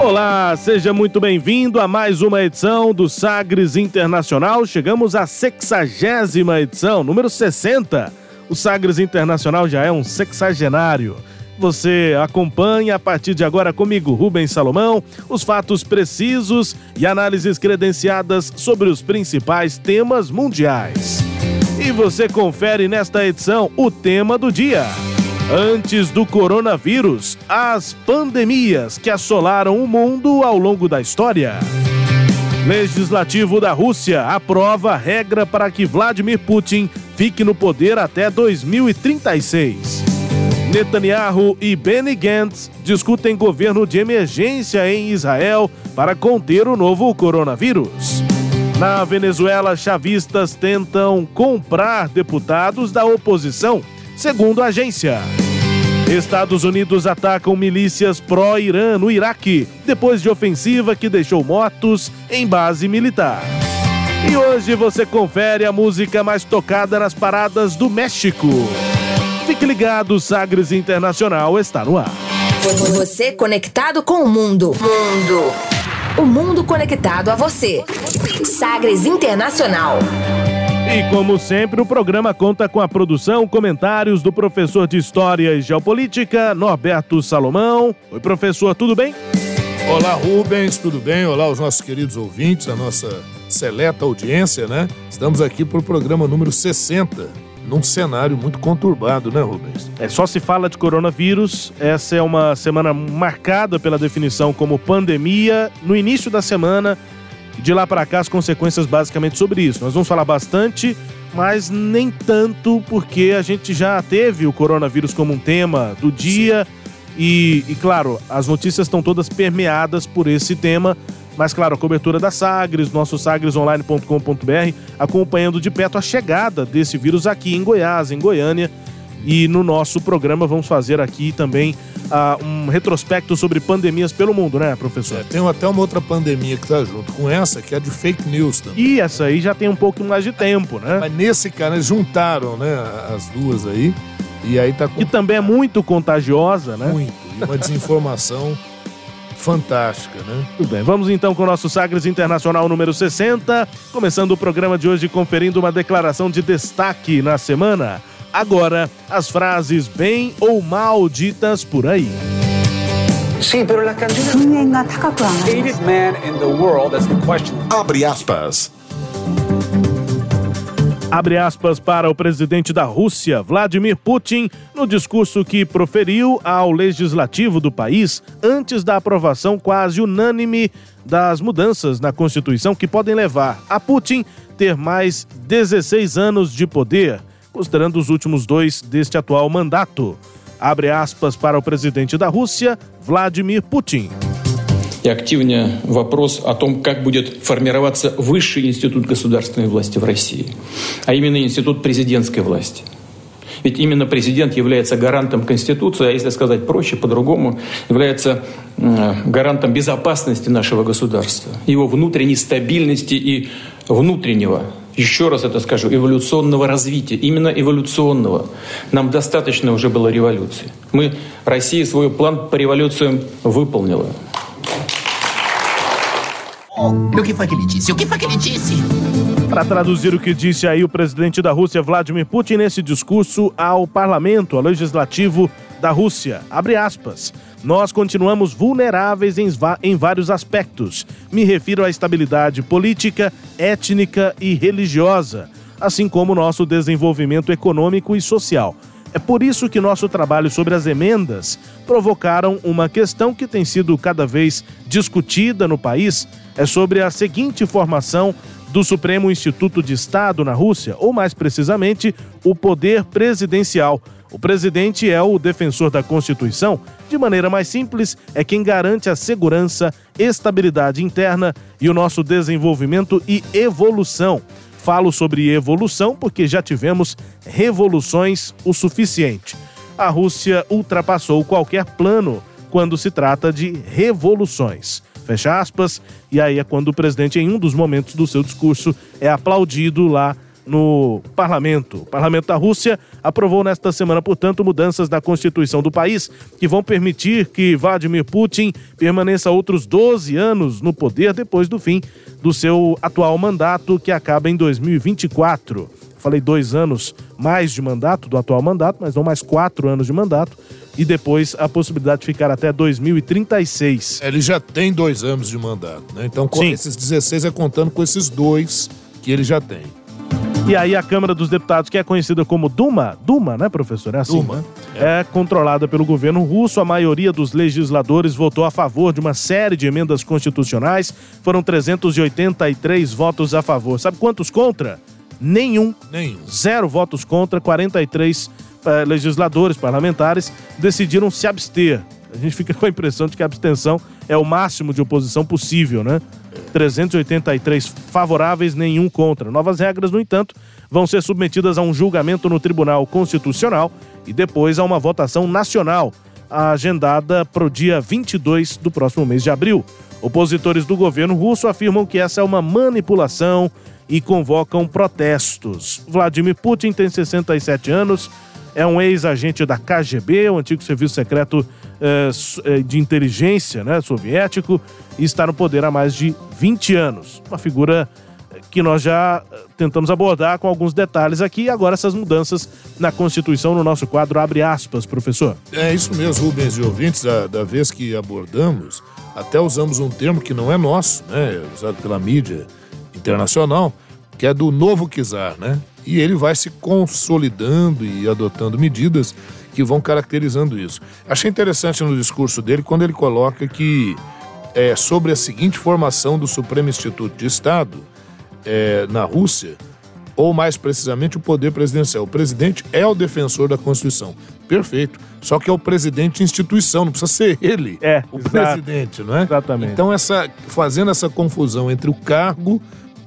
Olá, seja muito bem-vindo a mais uma edição do Sagres Internacional. Chegamos à sexagésima edição, número 60. O Sagres Internacional já é um sexagenário. Você acompanha a partir de agora comigo, Rubens Salomão, os fatos precisos e análises credenciadas sobre os principais temas mundiais. E você confere nesta edição o tema do dia. Antes do coronavírus, as pandemias que assolaram o mundo ao longo da história. Legislativo da Rússia aprova regra para que Vladimir Putin fique no poder até 2036. Netanyahu e Benny Gantz discutem governo de emergência em Israel para conter o novo coronavírus. Na Venezuela, chavistas tentam comprar deputados da oposição segundo a agência. Estados Unidos atacam milícias pró-Irã no Iraque, depois de ofensiva que deixou mortos em base militar. E hoje você confere a música mais tocada nas paradas do México. Fique ligado, Sagres Internacional está no ar. Você conectado com o mundo. Mundo. O mundo conectado a você. Sagres Internacional. E como sempre, o programa conta com a produção, comentários do professor de História e Geopolítica, Norberto Salomão. Oi, professor, tudo bem? Olá, Rubens, tudo bem? Olá, os nossos queridos ouvintes, a nossa seleta audiência, né? Estamos aqui para o programa número 60, num cenário muito conturbado, né, Rubens? É só se fala de coronavírus. Essa é uma semana marcada pela definição como pandemia. No início da semana, de lá para cá as consequências basicamente sobre isso. Nós vamos falar bastante, mas nem tanto porque a gente já teve o coronavírus como um tema do dia e, e, claro, as notícias estão todas permeadas por esse tema. Mas, claro, a cobertura da Sagres, nosso sagresonline.com.br, acompanhando de perto a chegada desse vírus aqui em Goiás, em Goiânia. E no nosso programa vamos fazer aqui também uh, um retrospecto sobre pandemias pelo mundo, né, professor? É, tem até uma outra pandemia que tá junto com essa, que é de fake news também. E essa aí já tem um pouco mais de tempo, né? Mas nesse cara, eles juntaram, né, as duas aí. E aí tá com... Que também é muito contagiosa, né? Muito. E uma desinformação fantástica, né? Tudo bem, vamos então com o nosso Sagres Internacional número 60, começando o programa de hoje conferindo uma declaração de destaque na semana. Agora, as frases bem ou mal ditas por aí. Sim, pero la Hated man in the world, that's the question. Abre aspas. Abre aspas para o presidente da Rússia, Vladimir Putin, no discurso que proferiu ao legislativo do país antes da aprovação quase unânime das mudanças na Constituição que podem levar a Putin ter mais 16 anos de poder considerando os últimos dois deste atual mandato. Abre aspas para o presidente da Rússia, Vladimir Putin. и активнее вопрос о том, как будет формироваться высший институт государственной власти в России, а именно институт президентской власти. Ведь именно президент является гарантом Конституции, а если сказать проще, по-другому, является гарантом безопасности нашего государства, его внутренней стабильности и внутреннего еще раз это скажу, эволюционного развития, именно эволюционного. Нам достаточно уже было революции. Мы, Россия, свой план по революциям выполнила. O que foi que ele disse? O que foi que ele disse? Para traduzir o que disse aí o presidente da Rússia, Vladimir Putin, nesse discurso ao parlamento, ao legislativo da Rússia. Abre aspas. Nós continuamos vulneráveis em, em vários aspectos. Me refiro à estabilidade política, étnica e religiosa, assim como nosso desenvolvimento econômico e social. É por isso que nosso trabalho sobre as emendas provocaram uma questão que tem sido cada vez discutida no país, é sobre a seguinte formação do Supremo Instituto de Estado na Rússia, ou mais precisamente, o poder presidencial. O presidente é o defensor da Constituição. De maneira mais simples, é quem garante a segurança, estabilidade interna e o nosso desenvolvimento e evolução. Falo sobre evolução porque já tivemos revoluções o suficiente. A Rússia ultrapassou qualquer plano quando se trata de revoluções. Fecha aspas. E aí é quando o presidente, em um dos momentos do seu discurso, é aplaudido lá no parlamento. O parlamento da Rússia aprovou nesta semana, portanto, mudanças na Constituição do país que vão permitir que Vladimir Putin permaneça outros 12 anos no poder depois do fim do seu atual mandato, que acaba em 2024. Falei dois anos mais de mandato do atual mandato, mas não mais quatro anos de mandato. E depois a possibilidade de ficar até 2036. Ele já tem dois anos de mandato, né? Então, com Sim. esses 16 é contando com esses dois que ele já tem. E aí a Câmara dos Deputados, que é conhecida como Duma, Duma, né, professor? É assim, Duma, né? É controlada pelo governo russo. A maioria dos legisladores votou a favor de uma série de emendas constitucionais. Foram 383 votos a favor. Sabe quantos contra? Nenhum. Nenhum. Zero votos contra, 43 eh, legisladores parlamentares decidiram se abster. A gente fica com a impressão de que a abstenção é o máximo de oposição possível, né? 383 favoráveis, nenhum contra. Novas regras, no entanto, vão ser submetidas a um julgamento no Tribunal Constitucional e depois a uma votação nacional, agendada para o dia 22 do próximo mês de abril. Opositores do governo russo afirmam que essa é uma manipulação e convocam protestos. Vladimir Putin tem 67 anos, é um ex-agente da KGB, o antigo serviço secreto de inteligência né, soviético, e está no poder há mais de 20 anos. Uma figura eh, que nós já eh, tentamos abordar com alguns detalhes aqui, agora essas mudanças na Constituição, no nosso quadro, abre aspas, professor. É isso mesmo, Rubens e ouvintes, da, da vez que abordamos, até usamos um termo que não é nosso, né? Usado pela mídia internacional, que é do novo czar, né? E ele vai se consolidando e adotando medidas que vão caracterizando isso. Achei interessante no discurso dele quando ele coloca que é, sobre a seguinte formação do Supremo Instituto de Estado é, na Rússia, ou mais precisamente o poder presidencial. O presidente é o defensor da Constituição. Perfeito. Só que é o presidente instituição, não precisa ser ele É, o exato. presidente, não é? Exatamente. Então, essa, fazendo essa confusão entre o cargo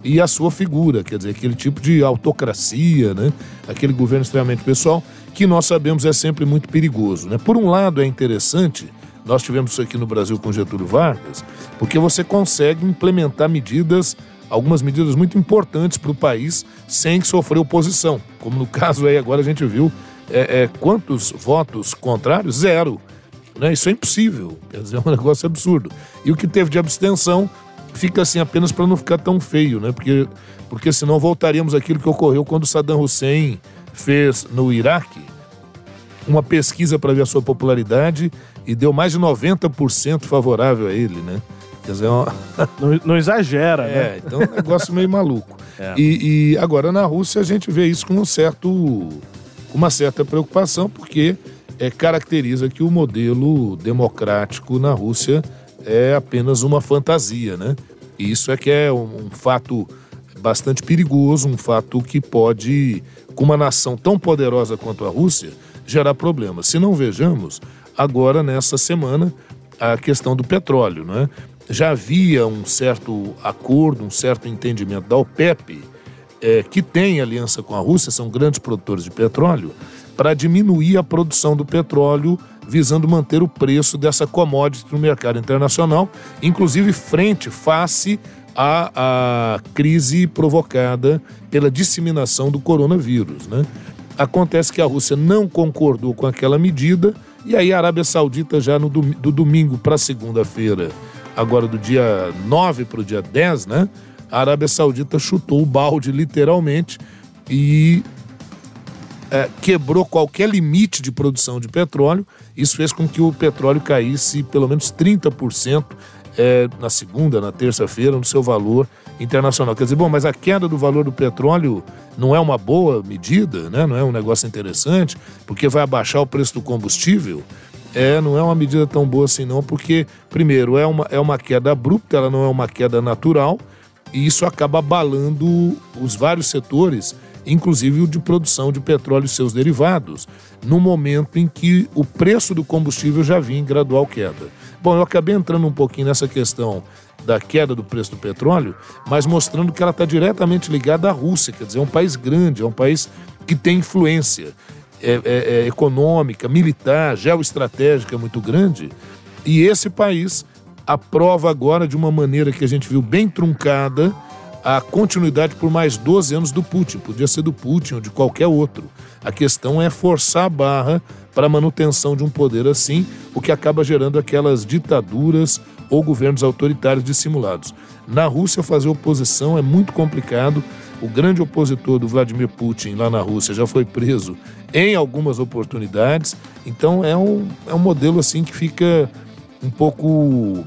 e a sua figura, quer dizer, aquele tipo de autocracia, né? aquele governo extremamente pessoal, que nós sabemos é sempre muito perigoso. Né? Por um lado, é interessante, nós tivemos isso aqui no Brasil com Getúlio Vargas, porque você consegue implementar medidas, algumas medidas muito importantes para o país, sem sofrer oposição. Como no caso aí, agora a gente viu é, é, quantos votos contrários? Zero. Né? Isso é impossível. Quer dizer, é um negócio absurdo. E o que teve de abstenção fica assim apenas para não ficar tão feio, né? Porque, porque senão voltaríamos àquilo que ocorreu quando Saddam Hussein fez no Iraque uma pesquisa para ver a sua popularidade e deu mais de 90% favorável a ele, né? Quer dizer, é uma... Não, não exagera, né? É, então é um negócio meio maluco. É. E, e agora na Rússia a gente vê isso com um certo, uma certa preocupação, porque é, caracteriza que o modelo democrático na Rússia é apenas uma fantasia, né? Isso é que é um, um fato bastante perigoso, um fato que pode, com uma nação tão poderosa quanto a Rússia, gerar problemas. Se não vejamos, agora nessa semana, a questão do petróleo, né? Já havia um certo acordo, um certo entendimento da OPEP, eh, que tem aliança com a Rússia, são grandes produtores de petróleo, para diminuir a produção do petróleo, visando manter o preço dessa commodity no mercado internacional, inclusive frente, face à, à crise provocada pela disseminação do coronavírus. Né? Acontece que a Rússia não concordou com aquela medida, e aí a Arábia Saudita, já no do domingo para segunda-feira, agora do dia 9 para o dia 10, né? A Arábia Saudita chutou o balde literalmente e é, quebrou qualquer limite de produção de petróleo. Isso fez com que o petróleo caísse pelo menos 30% é, na segunda, na terça-feira, no seu valor internacional. Quer dizer, bom, mas a queda do valor do petróleo não é uma boa medida, né? não é um negócio interessante, porque vai abaixar o preço do combustível. É, não é uma medida tão boa assim não, porque, primeiro, é uma, é uma queda abrupta, ela não é uma queda natural, e isso acaba abalando os vários setores, inclusive o de produção de petróleo e seus derivados, no momento em que o preço do combustível já vinha em gradual queda. Bom, eu acabei entrando um pouquinho nessa questão da queda do preço do petróleo, mas mostrando que ela está diretamente ligada à Rússia, quer dizer, é um país grande, é um país que tem influência é, é, é, econômica, militar, geoestratégica muito grande, e esse país aprova agora de uma maneira que a gente viu bem truncada a continuidade por mais 12 anos do Putin. Podia ser do Putin ou de qualquer outro. A questão é forçar a barra para a manutenção de um poder assim, o que acaba gerando aquelas ditaduras ou governos autoritários dissimulados. Na Rússia, fazer oposição é muito complicado. O grande opositor do Vladimir Putin lá na Rússia já foi preso em algumas oportunidades. Então é um, é um modelo assim que fica um pouco.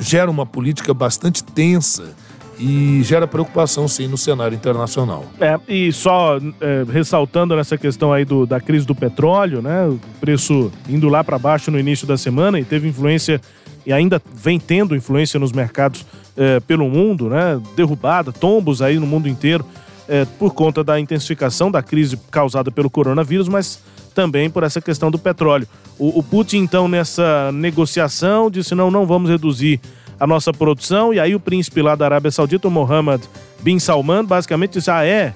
gera uma política bastante tensa e gera preocupação, sim, no cenário internacional. É, e só é, ressaltando nessa questão aí do, da crise do petróleo, né? O preço indo lá para baixo no início da semana e teve influência e ainda vem tendo influência nos mercados é, pelo mundo, né? Derrubada, tombos aí no mundo inteiro é, por conta da intensificação da crise causada pelo coronavírus, mas também por essa questão do petróleo. O, o Putin, então, nessa negociação, disse: não, não vamos reduzir a nossa produção. E aí o príncipe lá da Arábia Saudita, o Mohammed bin Salman, basicamente disse: ah, é?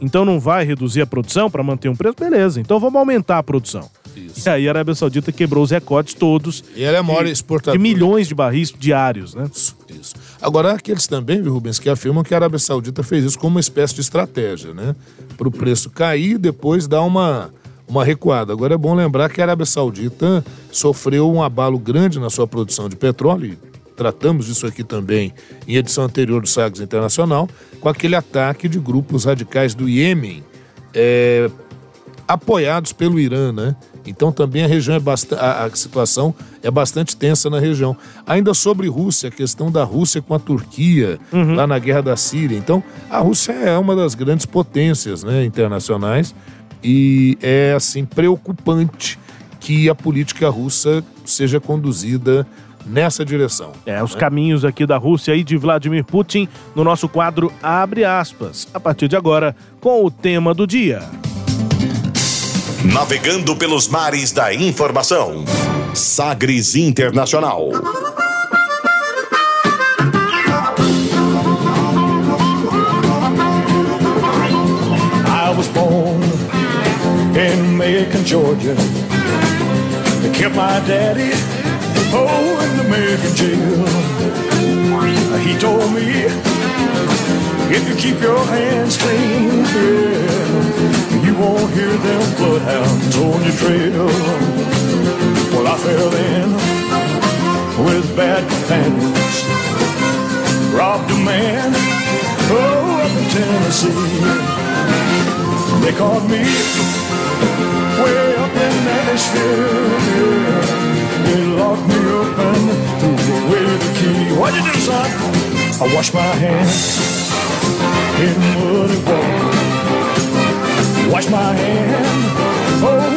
Então não vai reduzir a produção para manter um preço? Beleza, então vamos aumentar a produção. Isso. E aí a Arábia Saudita quebrou os recordes todos. E ela é a maior exportadora. De milhões de barris diários, né? Isso, isso. Agora, aqueles também, viu, Rubens, que afirmam que a Arábia Saudita fez isso como uma espécie de estratégia, né? Para o preço cair e depois dar uma, uma recuada. Agora é bom lembrar que a Arábia Saudita sofreu um abalo grande na sua produção de petróleo, tratamos disso aqui também em edição anterior do Sagres Internacional, com aquele ataque de grupos radicais do Iêmen, é, apoiados pelo Irã, né? Então também a região é bastante, a, a, situação é bastante tensa na região. Ainda sobre Rússia, a questão da Rússia com a Turquia, uhum. lá na guerra da Síria. Então, a Rússia é uma das grandes potências né, internacionais e é assim preocupante que a política russa seja conduzida nessa direção. É, os né? caminhos aqui da Rússia e de Vladimir Putin no nosso quadro Abre aspas. A partir de agora, com o tema do dia. Navegando pelos mares da informação. Sagres Internacional. I was born in Macon, Georgia. Kept my daddy oh in the American jail. He told me if you keep your hands clean, yeah you won't hear them bloodhounds on your trail. Well, I fell in with bad companions, robbed a man, oh, up in Tennessee. They caught me way up in Nashville. Yeah. They locked me up and threw away the key. What'd you do, son? I washed my hands in muddy water. Oh,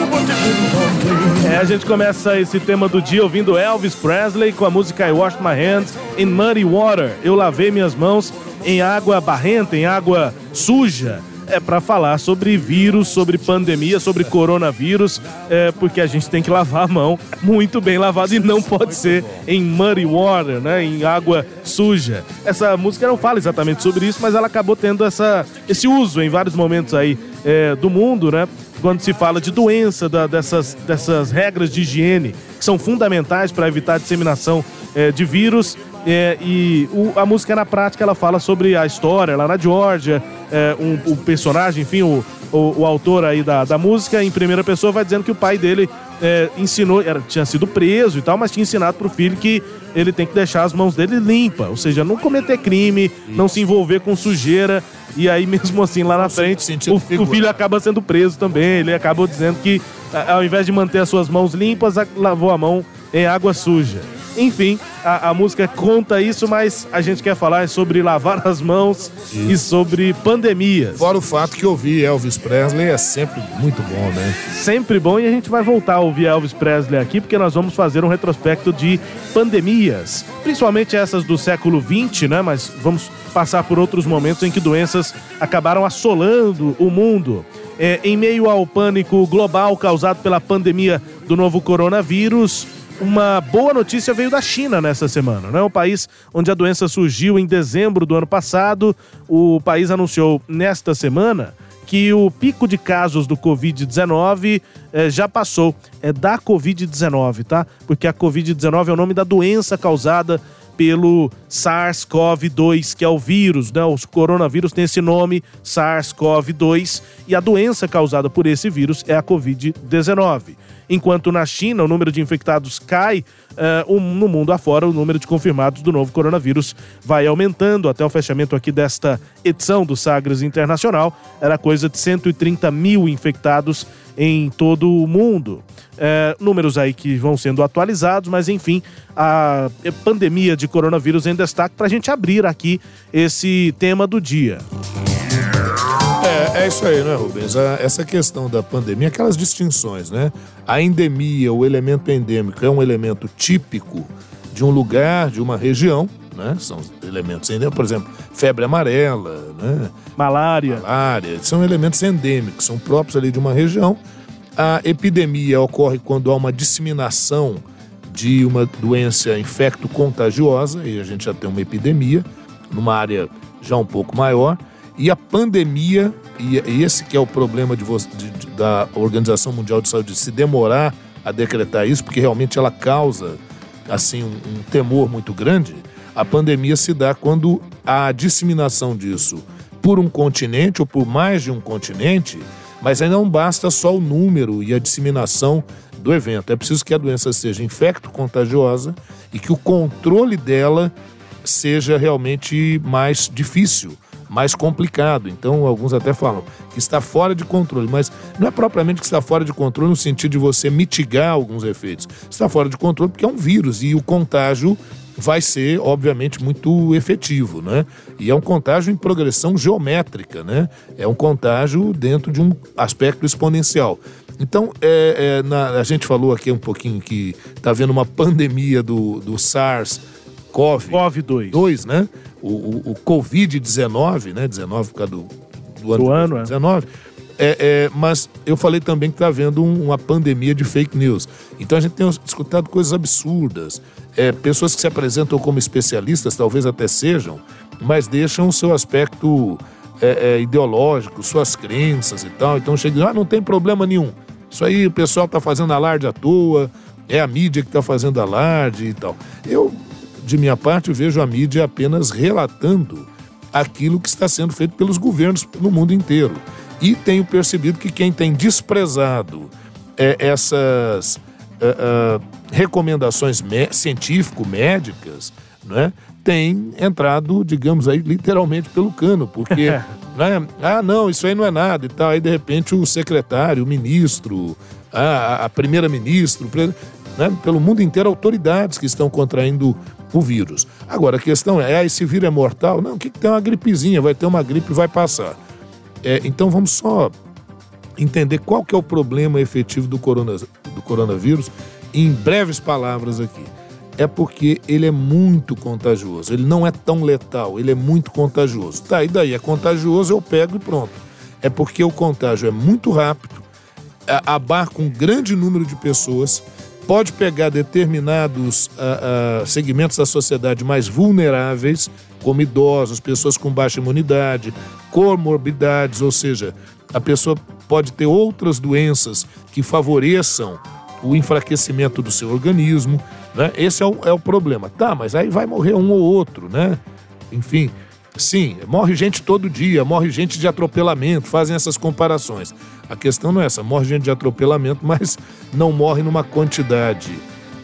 é, a gente começa esse tema do dia ouvindo Elvis Presley com a música I Washed My Hands in Muddy Water. Eu lavei minhas mãos em água barrenta, em água suja é para falar sobre vírus, sobre pandemia, sobre coronavírus, é, porque a gente tem que lavar a mão muito bem lavado e não pode ser em muddy water, né, em água suja. Essa música não fala exatamente sobre isso, mas ela acabou tendo essa, esse uso em vários momentos aí é, do mundo, né? Quando se fala de doença, da, dessas, dessas regras de higiene que são fundamentais para evitar a disseminação é, de vírus, é, e o, a música na prática ela fala sobre a história lá na Geórgia, é, um, o personagem, enfim, o, o, o, autor aí da, da música, em primeira pessoa, vai dizendo que o pai dele é, ensinou, era, tinha sido preso e tal, mas tinha ensinado pro filho que ele tem que deixar as mãos dele limpas, ou seja, não cometer crime, não se envolver com sujeira. E aí, mesmo assim, lá na frente, o, o, filho acaba sendo preso também. Ele acaba dizendo que, ao invés de manter as suas mãos limpas, lavou a mão em água suja. Enfim, a, a, música conta isso, mas a gente quer falar sobre lavar as mãos e sobre pandemias. Fora o fato que ouvir Elvis Presley é sempre muito bom, né? Sempre bom e a gente vai voltar a ouvir Elvis Presley aqui porque nós vamos fazer um retrospecto de pandemias, principalmente essas do século 20, né? Mas vamos passar por outros momentos em que doenças acabaram assolando o mundo. É, em meio ao pânico global causado pela pandemia do novo coronavírus, uma boa notícia veio da China nessa semana, né? O país onde a doença surgiu em dezembro do ano passado, o país anunciou nesta semana que o pico de casos do Covid-19 eh, já passou. É da Covid-19, tá? Porque a Covid-19 é o nome da doença causada pelo SARS-CoV-2, que é o vírus, né? O coronavírus tem esse nome, SARS-CoV-2, e a doença causada por esse vírus é a Covid-19. Enquanto na China o número de infectados cai, uh, no mundo afora o número de confirmados do novo coronavírus vai aumentando. Até o fechamento aqui desta edição do Sagres Internacional, era coisa de 130 mil infectados em todo o mundo. É, números aí que vão sendo atualizados, mas enfim, a pandemia de coronavírus em destaque para a gente abrir aqui esse tema do dia. É, é isso aí, né, Rubens? Essa questão da pandemia, aquelas distinções, né? A endemia, o elemento endêmico, é um elemento típico de um lugar, de uma região, né? São elementos endêmicos, por exemplo, febre amarela, né? Malária. Malária, são elementos endêmicos, são próprios ali de uma região a epidemia ocorre quando há uma disseminação de uma doença infecto-contagiosa, e a gente já tem uma epidemia numa área já um pouco maior, e a pandemia, e esse que é o problema de, de, de, da Organização Mundial de Saúde, se demorar a decretar isso, porque realmente ela causa assim um, um temor muito grande, a pandemia se dá quando a disseminação disso por um continente ou por mais de um continente mas aí não basta só o número e a disseminação do evento. É preciso que a doença seja infecto-contagiosa e que o controle dela seja realmente mais difícil, mais complicado. Então, alguns até falam que está fora de controle, mas não é propriamente que está fora de controle no sentido de você mitigar alguns efeitos. Está fora de controle porque é um vírus e o contágio vai ser, obviamente, muito efetivo, né? E é um contágio em progressão geométrica, né? É um contágio dentro de um aspecto exponencial. Então, é, é, na, a gente falou aqui um pouquinho que está havendo uma pandemia do, do SARS-CoV-2, CoV né? O, o, o Covid-19, né? 19 por causa do, do ano, do ano 19. É. É, é, mas eu falei também que está havendo um, uma pandemia de fake news. Então a gente tem escutado coisas absurdas. É, pessoas que se apresentam como especialistas, talvez até sejam, mas deixam o seu aspecto é, é ideológico, suas crenças e tal. Então chega ah, não tem problema nenhum. Isso aí o pessoal está fazendo alarde à toa, é a mídia que está fazendo alarde e tal. Eu, de minha parte, vejo a mídia apenas relatando aquilo que está sendo feito pelos governos no mundo inteiro. E tenho percebido que quem tem desprezado é, essas uh, uh, recomendações científico-médicas, né, tem entrado, digamos aí, literalmente pelo cano, porque, né, ah, não, isso aí não é nada e tal. Aí, de repente, o secretário, o ministro, a, a primeira-ministro, né, pelo mundo inteiro, autoridades que estão contraindo o vírus. Agora, a questão é, ah, esse vírus é mortal? Não, o que, que tem uma gripezinha? Vai ter uma gripe e vai passar. É, então vamos só entender qual que é o problema efetivo do, corona, do coronavírus em breves palavras aqui. É porque ele é muito contagioso. Ele não é tão letal, ele é muito contagioso. Tá, e daí? É contagioso, eu pego e pronto. É porque o contágio é muito rápido, abarca um grande número de pessoas, pode pegar determinados uh, uh, segmentos da sociedade mais vulneráveis, como idosos, pessoas com baixa imunidade, comorbidades, ou seja, a pessoa pode ter outras doenças que favoreçam o enfraquecimento do seu organismo, né? Esse é o, é o problema. Tá, mas aí vai morrer um ou outro, né? Enfim, sim, morre gente todo dia, morre gente de atropelamento, fazem essas comparações. A questão não é essa, morre gente de atropelamento, mas não morre numa quantidade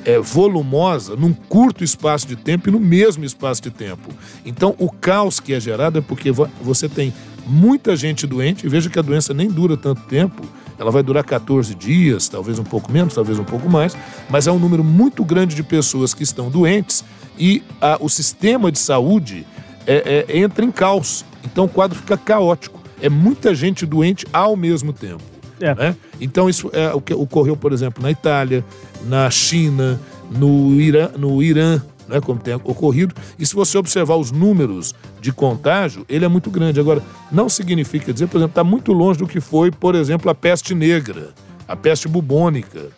é, volumosa num curto espaço de tempo e no mesmo espaço de tempo. Então, o caos que é gerado é porque você tem muita gente doente, e veja que a doença nem dura tanto tempo, ela vai durar 14 dias, talvez um pouco menos, talvez um pouco mais, mas é um número muito grande de pessoas que estão doentes e a, o sistema de saúde é, é, entra em caos. Então o quadro fica caótico. É muita gente doente ao mesmo tempo. É. Né? Então isso é o que ocorreu, por exemplo, na Itália, na China, no Irã, no Irã né, como tem ocorrido. E se você observar os números de contágio, ele é muito grande. Agora, não significa dizer, por exemplo, está muito longe do que foi, por exemplo, a peste negra, a peste bubônica,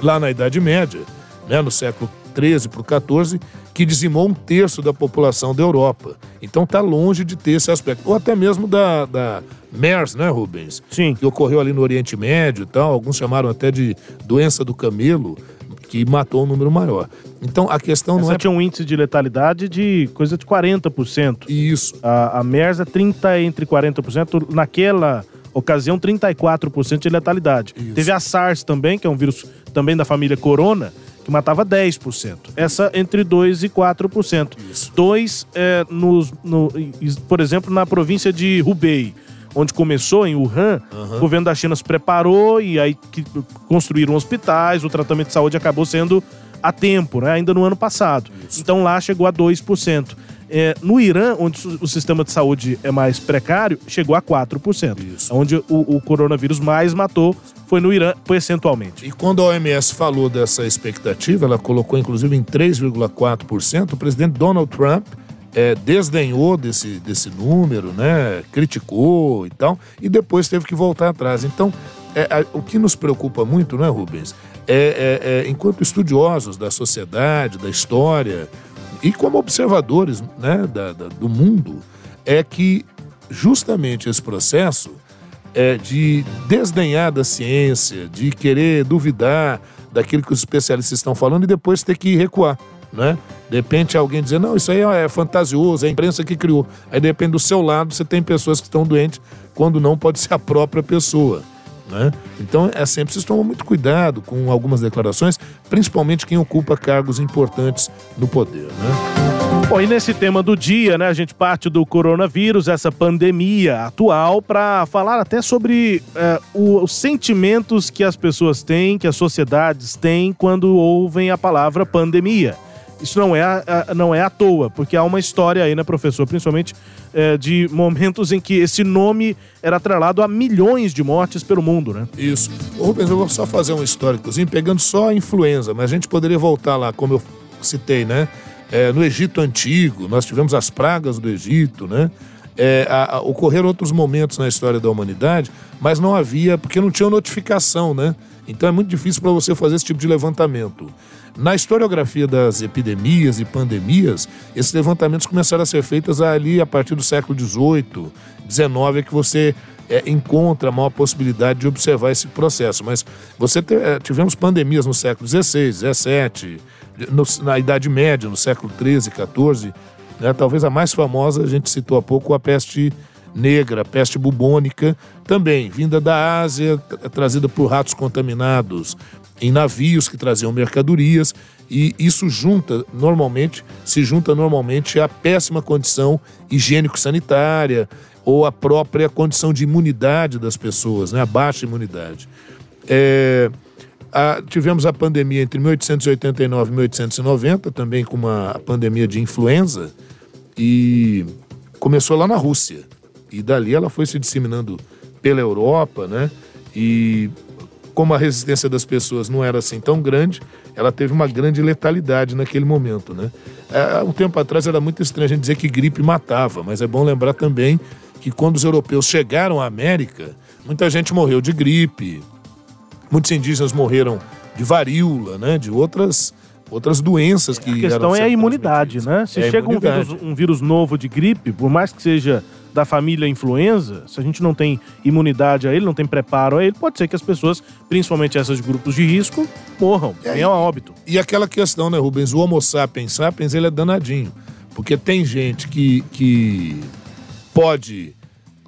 lá na Idade Média, né, no século 13 para o 14, que dizimou um terço da população da Europa. Então está longe de ter esse aspecto. Ou até mesmo da, da MERS, né, Rubens? Sim. Que ocorreu ali no Oriente Médio e tal. Alguns chamaram até de doença do camelo, que matou um número maior. Então a questão Essa não é. tinha um índice de letalidade de coisa de 40%. Isso. A, a MERS é 30 entre 40%. Naquela ocasião, 34% de letalidade. Isso. Teve a SARS também, que é um vírus também da família Corona, que matava 10%. Essa entre 2% e 4%. Isso. 2% é, nos, no, por exemplo, na província de Hubei, onde começou, em Wuhan, o governo da China se preparou e aí que, construíram hospitais, o tratamento de saúde acabou sendo a tempo, né? ainda no ano passado. Isso. Então lá chegou a 2%. É, no Irã, onde o sistema de saúde é mais precário, chegou a 4%. Isso. Onde o, o coronavírus mais matou foi no Irã, percentualmente. E quando a OMS falou dessa expectativa, ela colocou inclusive em 3,4%, o presidente Donald Trump é, desdenhou desse, desse número, né? criticou e tal, e depois teve que voltar atrás. Então, é, a- o que nos preocupa muito, né, Rubens? É, é- é, enquanto estudiosos da sociedade, da história, e como observadores né, da- da- do mundo, é que justamente esse processo é, de desdenhar da ciência, de querer duvidar daquilo que os especialistas estão falando e depois ter que recuar, né? De repente alguém dizer, não, isso aí é fantasioso, é a imprensa que criou. Aí de repente do seu lado você tem pessoas que estão doentes, quando não pode ser a própria pessoa. Né? Então é sempre vocês tomam muito cuidado com algumas declarações, principalmente quem ocupa cargos importantes no poder. Né? Bom, e nesse tema do dia, né, a gente parte do coronavírus, essa pandemia atual, para falar até sobre é, o- os sentimentos que as pessoas têm, que as sociedades têm quando ouvem a palavra pandemia. Isso não é, a- não é à toa, porque há uma história aí, né, professor? Principalmente é, de momentos em que esse nome era atrelado a milhões de mortes pelo mundo, né? Isso. Ô, Rubens, eu vou só fazer um históricozinho, pegando só a influenza, mas a gente poderia voltar lá, como eu citei, né? É, no Egito Antigo, nós tivemos as pragas do Egito, né? É, a- a- ocorreram outros momentos na história da humanidade, mas não havia, porque não tinha notificação, né? Então é muito difícil para você fazer esse tipo de levantamento. Na historiografia das epidemias e pandemias, esses levantamentos começaram a ser feitos ali a partir do século XVIII, XIX, é que você é, encontra a maior possibilidade de observar esse processo. Mas você te- é, tivemos pandemias no século XVI, XVII, no- na Idade Média, no século XIII, XIV. Né? Talvez a mais famosa, a gente citou há pouco, a peste negra, peste bubônica, também vinda da Ásia, tra- trazida por ratos contaminados em navios que traziam mercadorias. E isso junta, normalmente, se junta normalmente à péssima condição higiênico-sanitária ou à própria condição de imunidade das pessoas, né? a baixa imunidade. É, a- tivemos a pandemia entre 1889 e 1890, também com uma pandemia de influenza, e começou lá na Rússia. E dali ela foi se disseminando pela Europa, né? E como a resistência das pessoas não era assim tão grande, ela teve uma grande letalidade naquele momento, né? Há um tempo atrás era muito estranho a gente dizer que gripe matava, mas é bom lembrar também que quando os europeus chegaram à América, muita gente morreu de gripe, muitos indígenas morreram de varíola, né? De outras outras doenças que A questão é a imunidade, né? Se É chega um vírus, um vírus novo de gripe, por mais que seja da família influenza, se a gente não tem imunidade a ele, não tem preparo a ele, pode ser que as pessoas, principalmente essas de grupos de risco, morram, É, venham a óbito. E aquela questão, né, Rubens? O Homo sapiens sapiens, ele é danadinho. Porque tem gente que, que pode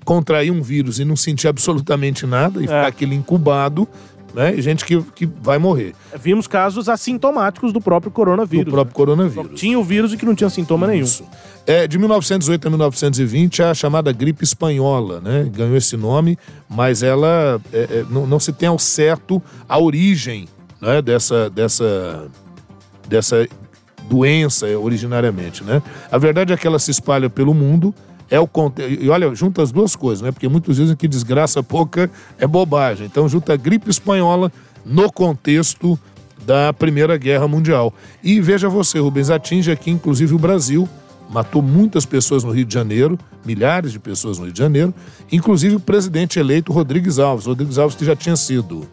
contrair um vírus e não sentir absolutamente nada e ficar aquele incubado. Né? E gente que, que vai morrer. Vimos casos assintomáticos do próprio coronavírus. Do próprio coronavírus. Né? Tinha o vírus e que não tinha sintoma Isso. nenhum. É, de 1908 a 1920, a chamada gripe espanhola, né? Ganhou esse nome, mas ela é, é, não, não, se tem ao certo a origem né? dessa, dessa, dessa doença originariamente, né? A verdade é que ela se espalha pelo mundo, é o e olha, junta as duas coisas, né? Porque muitos dizem que desgraça pouca é bobagem. Então junta a gripe espanhola no contexto da Primeira Guerra Mundial. E veja você, Rubens, atinge aqui inclusive o Brasil, matou muitas pessoas no Rio de Janeiro, milhares de pessoas no Rio de Janeiro, inclusive o presidente eleito Rodrigues Alves, Rodrigues Alves que já tinha sido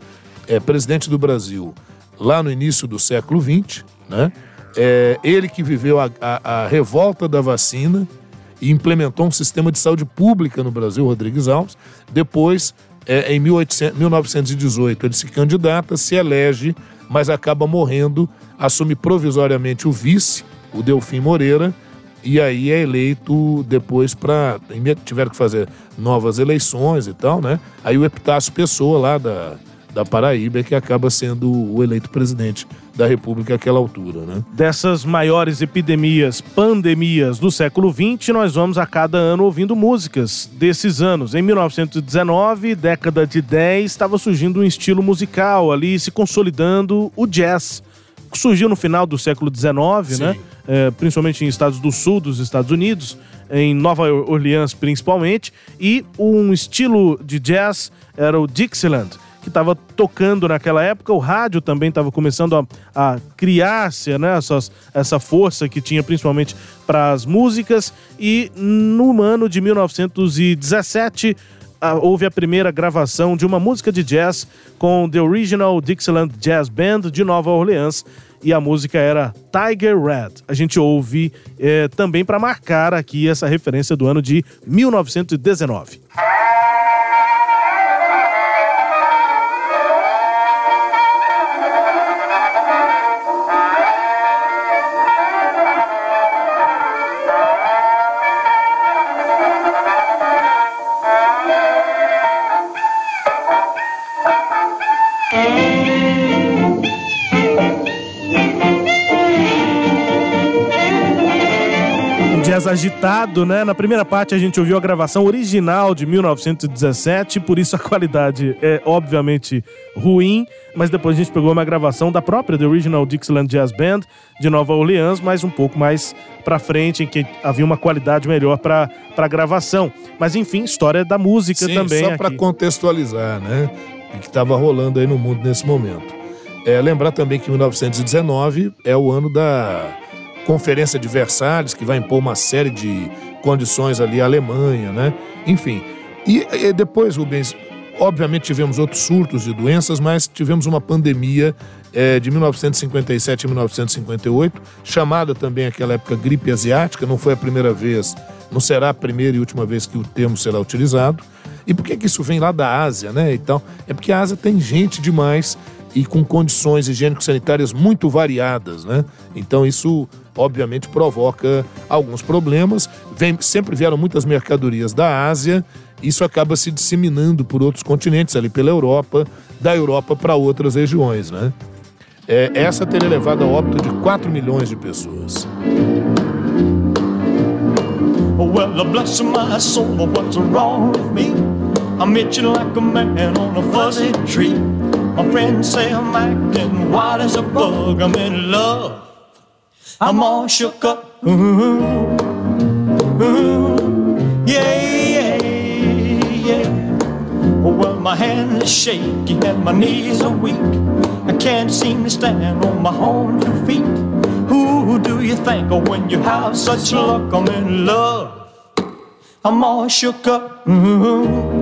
é, presidente do Brasil lá no início do século XX, né? É, ele que viveu a, a, a revolta da vacina, e implementou um sistema de saúde pública no Brasil, Rodrigues Alves. Depois, é, em 1800, 1918, ele se candidata, se elege, mas acaba morrendo, assume provisoriamente o vice, o Delfim Moreira, e aí é eleito depois para. Tiveram que fazer novas eleições e tal, né? Aí o Epitácio Pessoa, lá da, da Paraíba, é que acaba sendo o eleito presidente da República àquela altura. Né? Dessas maiores epidemias, pandemias do século XX, nós vamos a cada ano ouvindo músicas desses anos. Em 1919, década de 10, estava surgindo um estilo musical ali, se consolidando o jazz. Surgiu no final do século XIX, né? É, principalmente em estados do sul dos Estados Unidos, em Nova Orleans principalmente, e um estilo de jazz era o Dixieland que estava tocando naquela época. O rádio também estava começando a, a criar-se, né? Essas, essa força que tinha principalmente para as músicas. E no ano de 1917 houve a primeira gravação de uma música de jazz com The Original Dixieland Jazz Band de Nova Orleans e a música era Tiger Red. A gente ouve é, também para marcar aqui essa referência do ano de 1919. Agitado, né? Na primeira parte a gente ouviu a gravação original de 1917, por isso a qualidade é obviamente ruim, mas depois a gente pegou uma gravação da própria The Original Dixieland Jazz Band de Nova Orleans, mas um pouco mais para frente, em que havia uma qualidade melhor para a gravação. Mas enfim, história da música Sim, também. Só para contextualizar, né? O que estava rolando aí no mundo nesse momento. É, lembrar também que 1919 é o ano da Conferência de Versalhes, que vai impor uma série de condições ali à Alemanha, né? Enfim. E, e depois, Rubens, obviamente tivemos outros surtos de doenças, mas tivemos uma pandemia é, de 1957 a 1958, chamada também naquela época gripe asiática, não foi a primeira vez, não será a primeira e última vez que o termo será utilizado. E por que, que isso vem lá da Ásia, né? Então, é porque a Ásia tem gente demais e com condições higiênico-sanitárias muito variadas, né? Então isso obviamente provoca alguns problemas. Vem, sempre vieram muitas mercadorias da Ásia, isso acaba se disseminando por outros continentes, ali pela Europa, da Europa para outras regiões, né? É, essa teria levado a óbito de 4 milhões de pessoas. Well, bless my soul, what's wrong with me? I'm itching like a man on a fuzzy tree. My friends say I'm acting wild as a bug. I'm in love. I'm all shook up. Ooh, mm-hmm. ooh, mm-hmm. yeah, yeah, yeah. Well, my hands are shaky and my knees are weak. I can't seem to stand on my own two feet. Who do you think of when you have such luck? I'm in love. I'm all shook up. Ooh,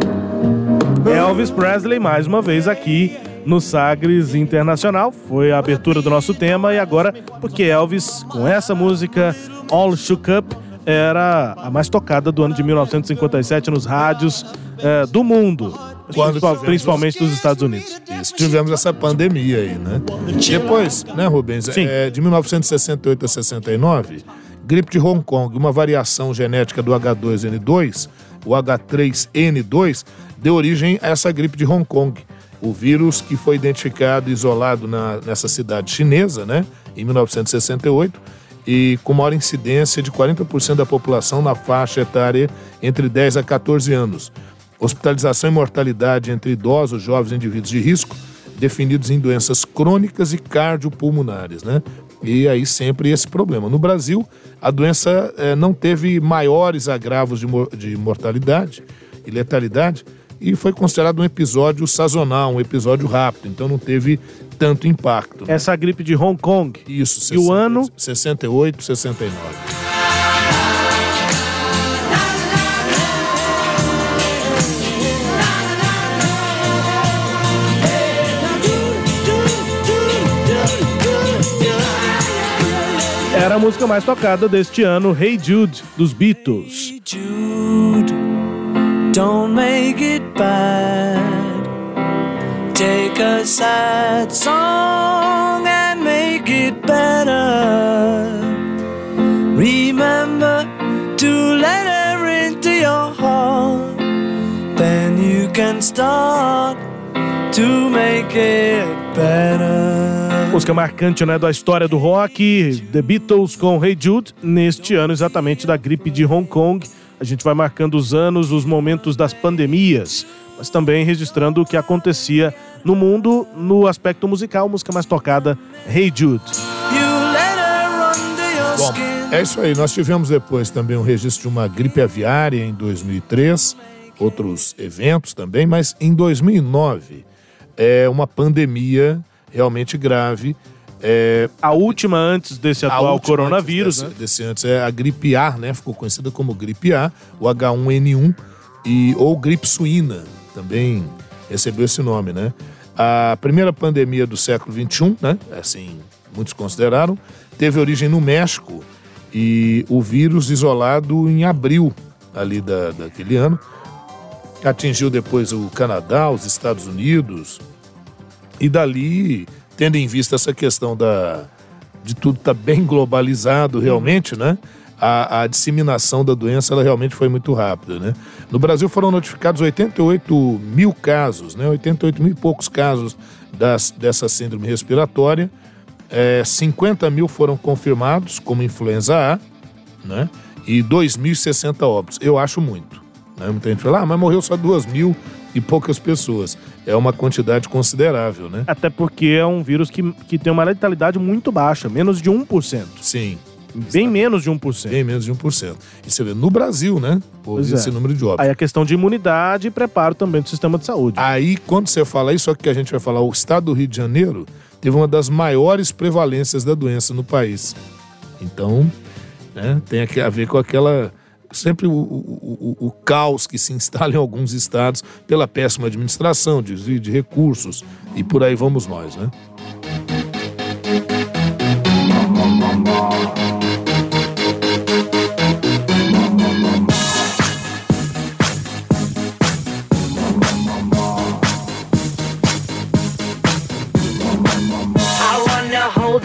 Elvis Presley mais uma vez aqui no Sagres Internacional. Foi a abertura do nosso tema e agora, porque Elvis, com essa música All Shook Up, era a mais tocada do ano de 1957 nos rádios é, do mundo. Quando principalmente dos Estados Unidos. Isso, tivemos essa pandemia aí, né? Depois, né, Rubens? Sim. É, de 1968 a 69, gripe de Hong Kong, uma variação genética do H2N2, o H3N2, deu origem a essa gripe de Hong Kong O vírus que foi identificado e isolado na, nessa cidade chinesa, né, em 1968, e com maior incidência de 40% da população na faixa etária entre 10 a 14 anos. Hospitalização e mortalidade entre idosos, jovens e indivíduos de risco, definidos em doenças crônicas e cardiopulmonares, né? E aí sempre esse problema. No Brasil, a doença eh, não teve maiores agravos de, de mortalidade e letalidade e foi considerado um episódio sazonal, um episódio rápido, então não teve tanto impacto. Né? Essa gripe de Hong Kong. Isso, 60, e o ano? 68, 69. Era a música mais tocada deste ano, Hey Jude, dos Beatles. Hey Jude, don't make it bad. Take a sad song and make it better. Remember to let her into your heart. Then you can start to make it better. Música marcante né, da história do rock, The Beatles com Hey Jude, neste ano exatamente da gripe de Hong Kong. A gente vai marcando os anos, os momentos das pandemias, mas também registrando o que acontecia no mundo no aspecto musical, música mais tocada, Hey Jude. Bom, é isso aí. Nós tivemos depois também um registro de uma gripe aviária em 2003, outros eventos também, mas em 2009 é uma pandemia realmente grave. É, a última antes desse atual coronavírus, antes desse, desse antes é a gripe A, né? Ficou conhecida como gripe A, o H1N1 e ou gripe suína, também recebeu esse nome, né? A primeira pandemia do século 21, né? Assim, muitos consideraram, teve origem no México e o vírus isolado em abril ali da, daquele ano atingiu depois o Canadá, os Estados Unidos, e dali, tendo em vista essa questão da, de tudo estar tá bem globalizado realmente, né? A, a, disseminação da doença ela realmente foi muito rápida, né? No Brasil foram notificados 88 mil casos, né? 88 mil e poucos casos das, dessa síndrome respiratória. É, 50 mil foram confirmados como influenza A, né? E 2.060 óbitos. Eu acho muito. Né? Muita gente fala, ah, mas morreu só 2 mil e poucas pessoas. É uma quantidade considerável, né? Até porque é um vírus que, que tem uma letalidade muito baixa, menos de 1%. Sim. Bem menos de 1%. Bem menos de 1%. E você vê, no Brasil, né? Houve esse é. número de óbitos. Aí a questão de imunidade e preparo também do sistema de saúde. Aí, quando você fala isso, só que a gente vai falar, o estado do Rio de Janeiro teve uma das maiores prevalências da doença no país. Então, né, tem a ver com aquela sempre o, o, o, caos que se instala em alguns estados pela péssima administração, desvio de recursos e por aí vamos nós, né?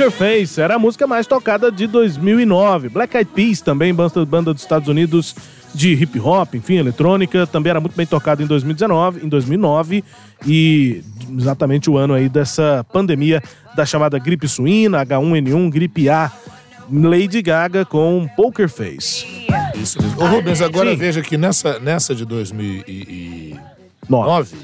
Poker Face era a música mais tocada de 2009. Black Eyed Peas também, banda, dos Estados Unidos de hip hop, enfim, eletrônica, também era muito bem tocada em 2019, em 2009 e exatamente o ano aí dessa pandemia da chamada gripe suína, H1N1, gripe A. Lady Gaga com Poker Face. Isso mesmo. Ô Rubens, agora Sim. veja que nessa, nessa de 2009,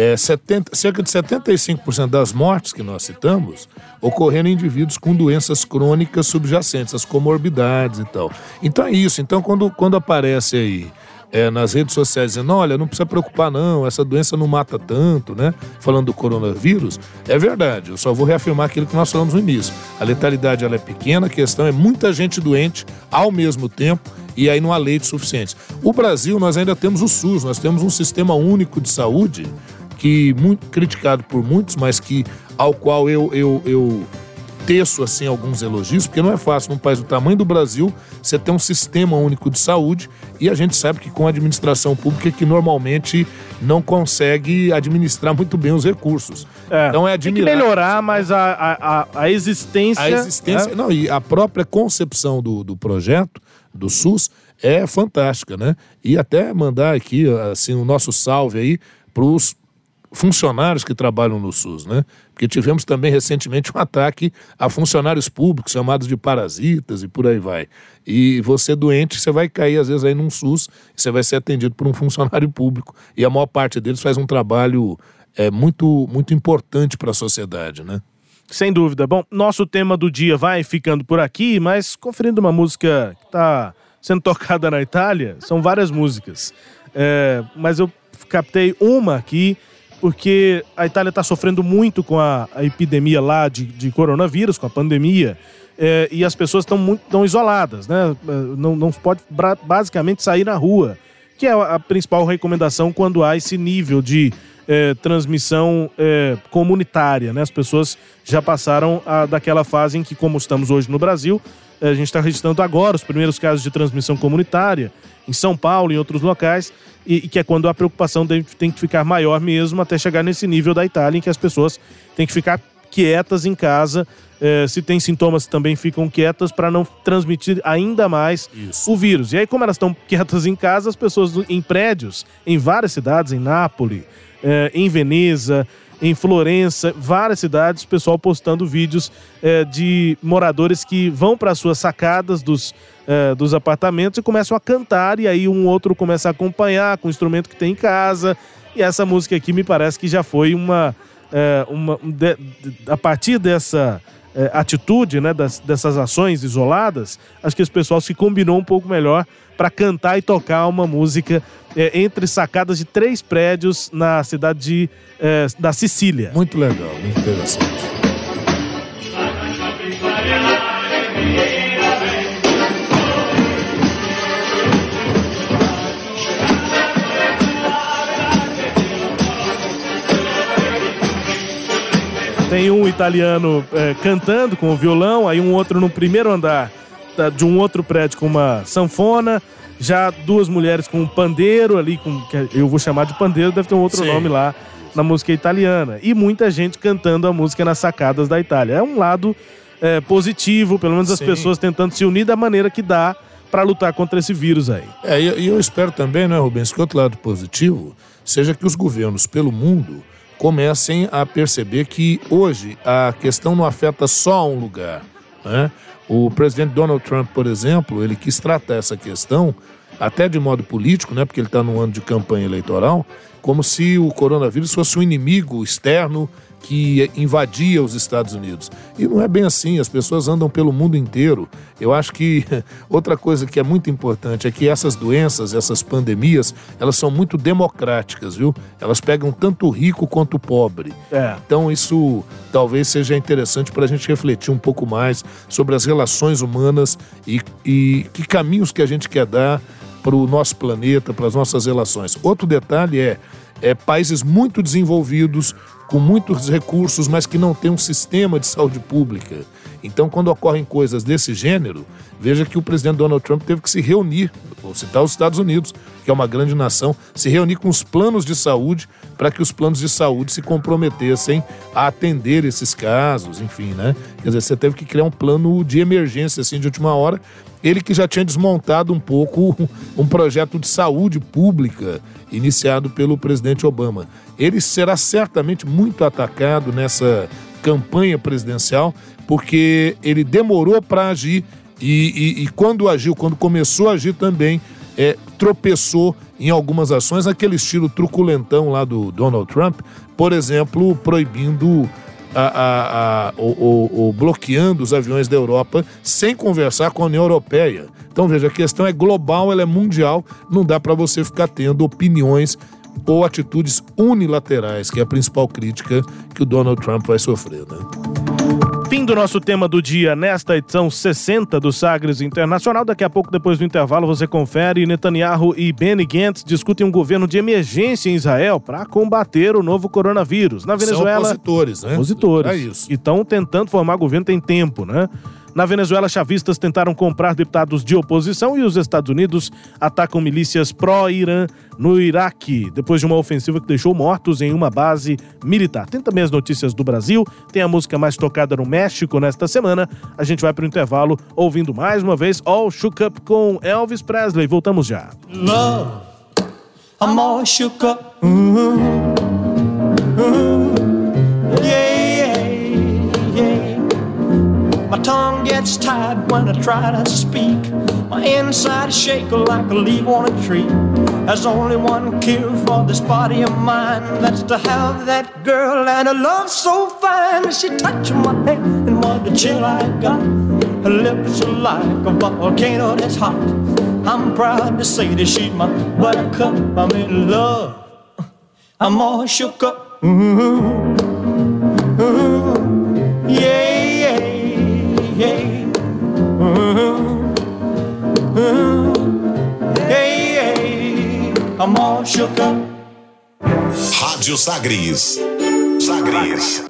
é, 70, cerca de 75% das mortes que nós citamos ocorreram em indivíduos com doenças crônicas subjacentes, as comorbidades e tal. Então é isso. Então, quando, quando aparece aí é, nas redes sociais dizendo, olha, não precisa preocupar não, essa doença não mata tanto, né? Falando do coronavírus, é verdade. Eu só vou reafirmar aquilo que nós falamos no início. A letalidade ela é pequena, a questão é muita gente doente ao mesmo tempo e aí não há leite suficiente. O Brasil, nós ainda temos o SUS, nós temos um sistema único de saúde que muito criticado por muitos, mas que ao qual eu, eu, eu teço assim alguns elogios, porque não é fácil num país do tamanho do Brasil você ter um sistema único de saúde e a gente sabe que com a administração pública que normalmente não consegue administrar muito bem os recursos. É, então é admirável. Tem que melhorar, mas a, a, a existência. A existência. É... Não, e a própria concepção do, do projeto do SUS é fantástica, né? E até mandar aqui assim o nosso salve aí para os funcionários que trabalham no SUS, né? Porque tivemos também recentemente um ataque a funcionários públicos chamados de parasitas e por aí vai. E você doente, você vai cair às vezes aí num SUS, você vai ser atendido por um funcionário público e a maior parte deles faz um trabalho é muito muito importante para a sociedade, né? Sem dúvida. Bom, nosso tema do dia vai ficando por aqui, mas conferindo uma música que está sendo tocada na Itália, são várias músicas. É, mas eu captei uma aqui porque a Itália está sofrendo muito com a, a epidemia lá de, de, coronavírus, com a pandemia, é, e as pessoas estão muito tão isoladas, né? É, não, não pode basicamente sair na rua, que é a, principal recomendação quando há esse nível de é, transmissão é, comunitária, né? As pessoas já passaram a, daquela fase em que, como estamos hoje no Brasil, a gente está registrando agora os primeiros casos de transmissão comunitária em São Paulo em outros locais, e, e que é quando a preocupação tem, tem que ficar maior mesmo até chegar nesse nível da Itália, em que as pessoas têm que ficar quietas em casa. É, se tem sintomas, também ficam quietas para não transmitir ainda mais Isso. o vírus. E aí, como elas estão quietas em casa, as pessoas em prédios, em várias cidades, em Nápoles, é, em Veneza, em Florença, várias cidades, o pessoal postando vídeos é, de moradores que vão para suas sacadas dos, é, dos apartamentos e começam a cantar, e aí um outro começa a acompanhar com o instrumento que tem em casa. E essa música aqui me parece que já foi uma. É, uma de, de, a partir dessa é, atitude, né, das, dessas ações isoladas, acho que esse pessoal se combinou um pouco melhor para cantar e tocar uma música é, entre sacadas de três prédios na cidade de, é, da Sicília. Muito legal, muito interessante. Tem um italiano é, cantando com o violão, aí um outro no primeiro andar de um outro prédio com uma sanfona, já duas mulheres com um pandeiro ali, com, que eu vou chamar de pandeiro, deve ter um outro Sim. nome lá na música italiana. E muita gente cantando a música nas sacadas da Itália. É um lado é, positivo, pelo menos Sim. as pessoas tentando se unir da maneira que dá para lutar contra esse vírus aí. É, e eu espero também, né, Rubens, que outro lado positivo seja que os governos pelo mundo comecem a perceber que hoje a questão não afeta só um lugar. Né? O presidente Donald Trump, por exemplo, ele quis tratar essa questão até de modo político, né, porque ele está no ano de campanha eleitoral, como se o coronavírus fosse um inimigo externo que invadia os Estados Unidos. E não é bem assim, as pessoas andam pelo mundo inteiro. Eu acho que outra coisa que é muito importante é que essas doenças, essas pandemias, elas são muito democráticas, viu? Elas pegam tanto o rico quanto o pobre. É. Então isso talvez seja interessante para a gente refletir um pouco mais sobre as relações humanas e, e que caminhos que a gente quer dar para o nosso planeta, para as nossas relações. Outro detalhe é, é países muito desenvolvidos com muitos recursos, mas que não tem um sistema de saúde pública. Então, quando ocorrem coisas desse gênero, veja que o presidente Donald Trump teve que se reunir, vou citar os Estados Unidos, que é uma grande nação, se reunir com os planos de saúde para que os planos de saúde se comprometessem a atender esses casos, enfim, né? Quer dizer, você teve que criar um plano de emergência, assim, de última hora, ele que já tinha desmontado um pouco um projeto de saúde pública iniciado pelo presidente Obama. Ele será certamente muito atacado nessa campanha presidencial, porque ele demorou para agir e, e, e, quando agiu, quando começou a agir também, é, tropeçou em algumas ações, aquele estilo truculentão lá do Donald Trump, por exemplo, proibindo a, a, a, o, o, bloqueando os aviões da Europa sem conversar com a União Europeia. Então veja, a questão é global, ela é mundial, não dá para você ficar tendo opiniões ou atitudes unilaterais, que é a principal crítica que o Donald Trump vai sofrer. Né? Fim do nosso tema do dia nesta edição 60 do Sagres Internacional. Daqui a pouco, depois do intervalo, você confere. Netanyahu e Benny Gantz discutem um governo de emergência em Israel para combater o novo coronavírus. Na Venezuela. São opositores, né? Opositores. É isso. E estão tentando formar governo tem tempo, né? Na Venezuela, chavistas tentaram comprar deputados de oposição e os Estados Unidos atacam milícias pró-Irã no Iraque, depois de uma ofensiva que deixou mortos em uma base militar. Tem também as notícias do Brasil, tem a música mais tocada no México nesta semana. A gente vai para o intervalo ouvindo mais uma vez All Shook Up com Elvis Presley. Voltamos já. Love, I'm all shook up. Uh -huh. Uh -huh. My tongue gets tied when I try to speak. My inside shake like a leaf on a tree. There's only one cure for this body of mine. That's to have that girl and a love so fine. She touched my hand and what a chill I got. Her lips are like a volcano that's hot. I'm proud to say that she's my buttercup. I'm in love. I'm all shook up. Ooh, ooh, yeah. Rádio Sagres. Sagres.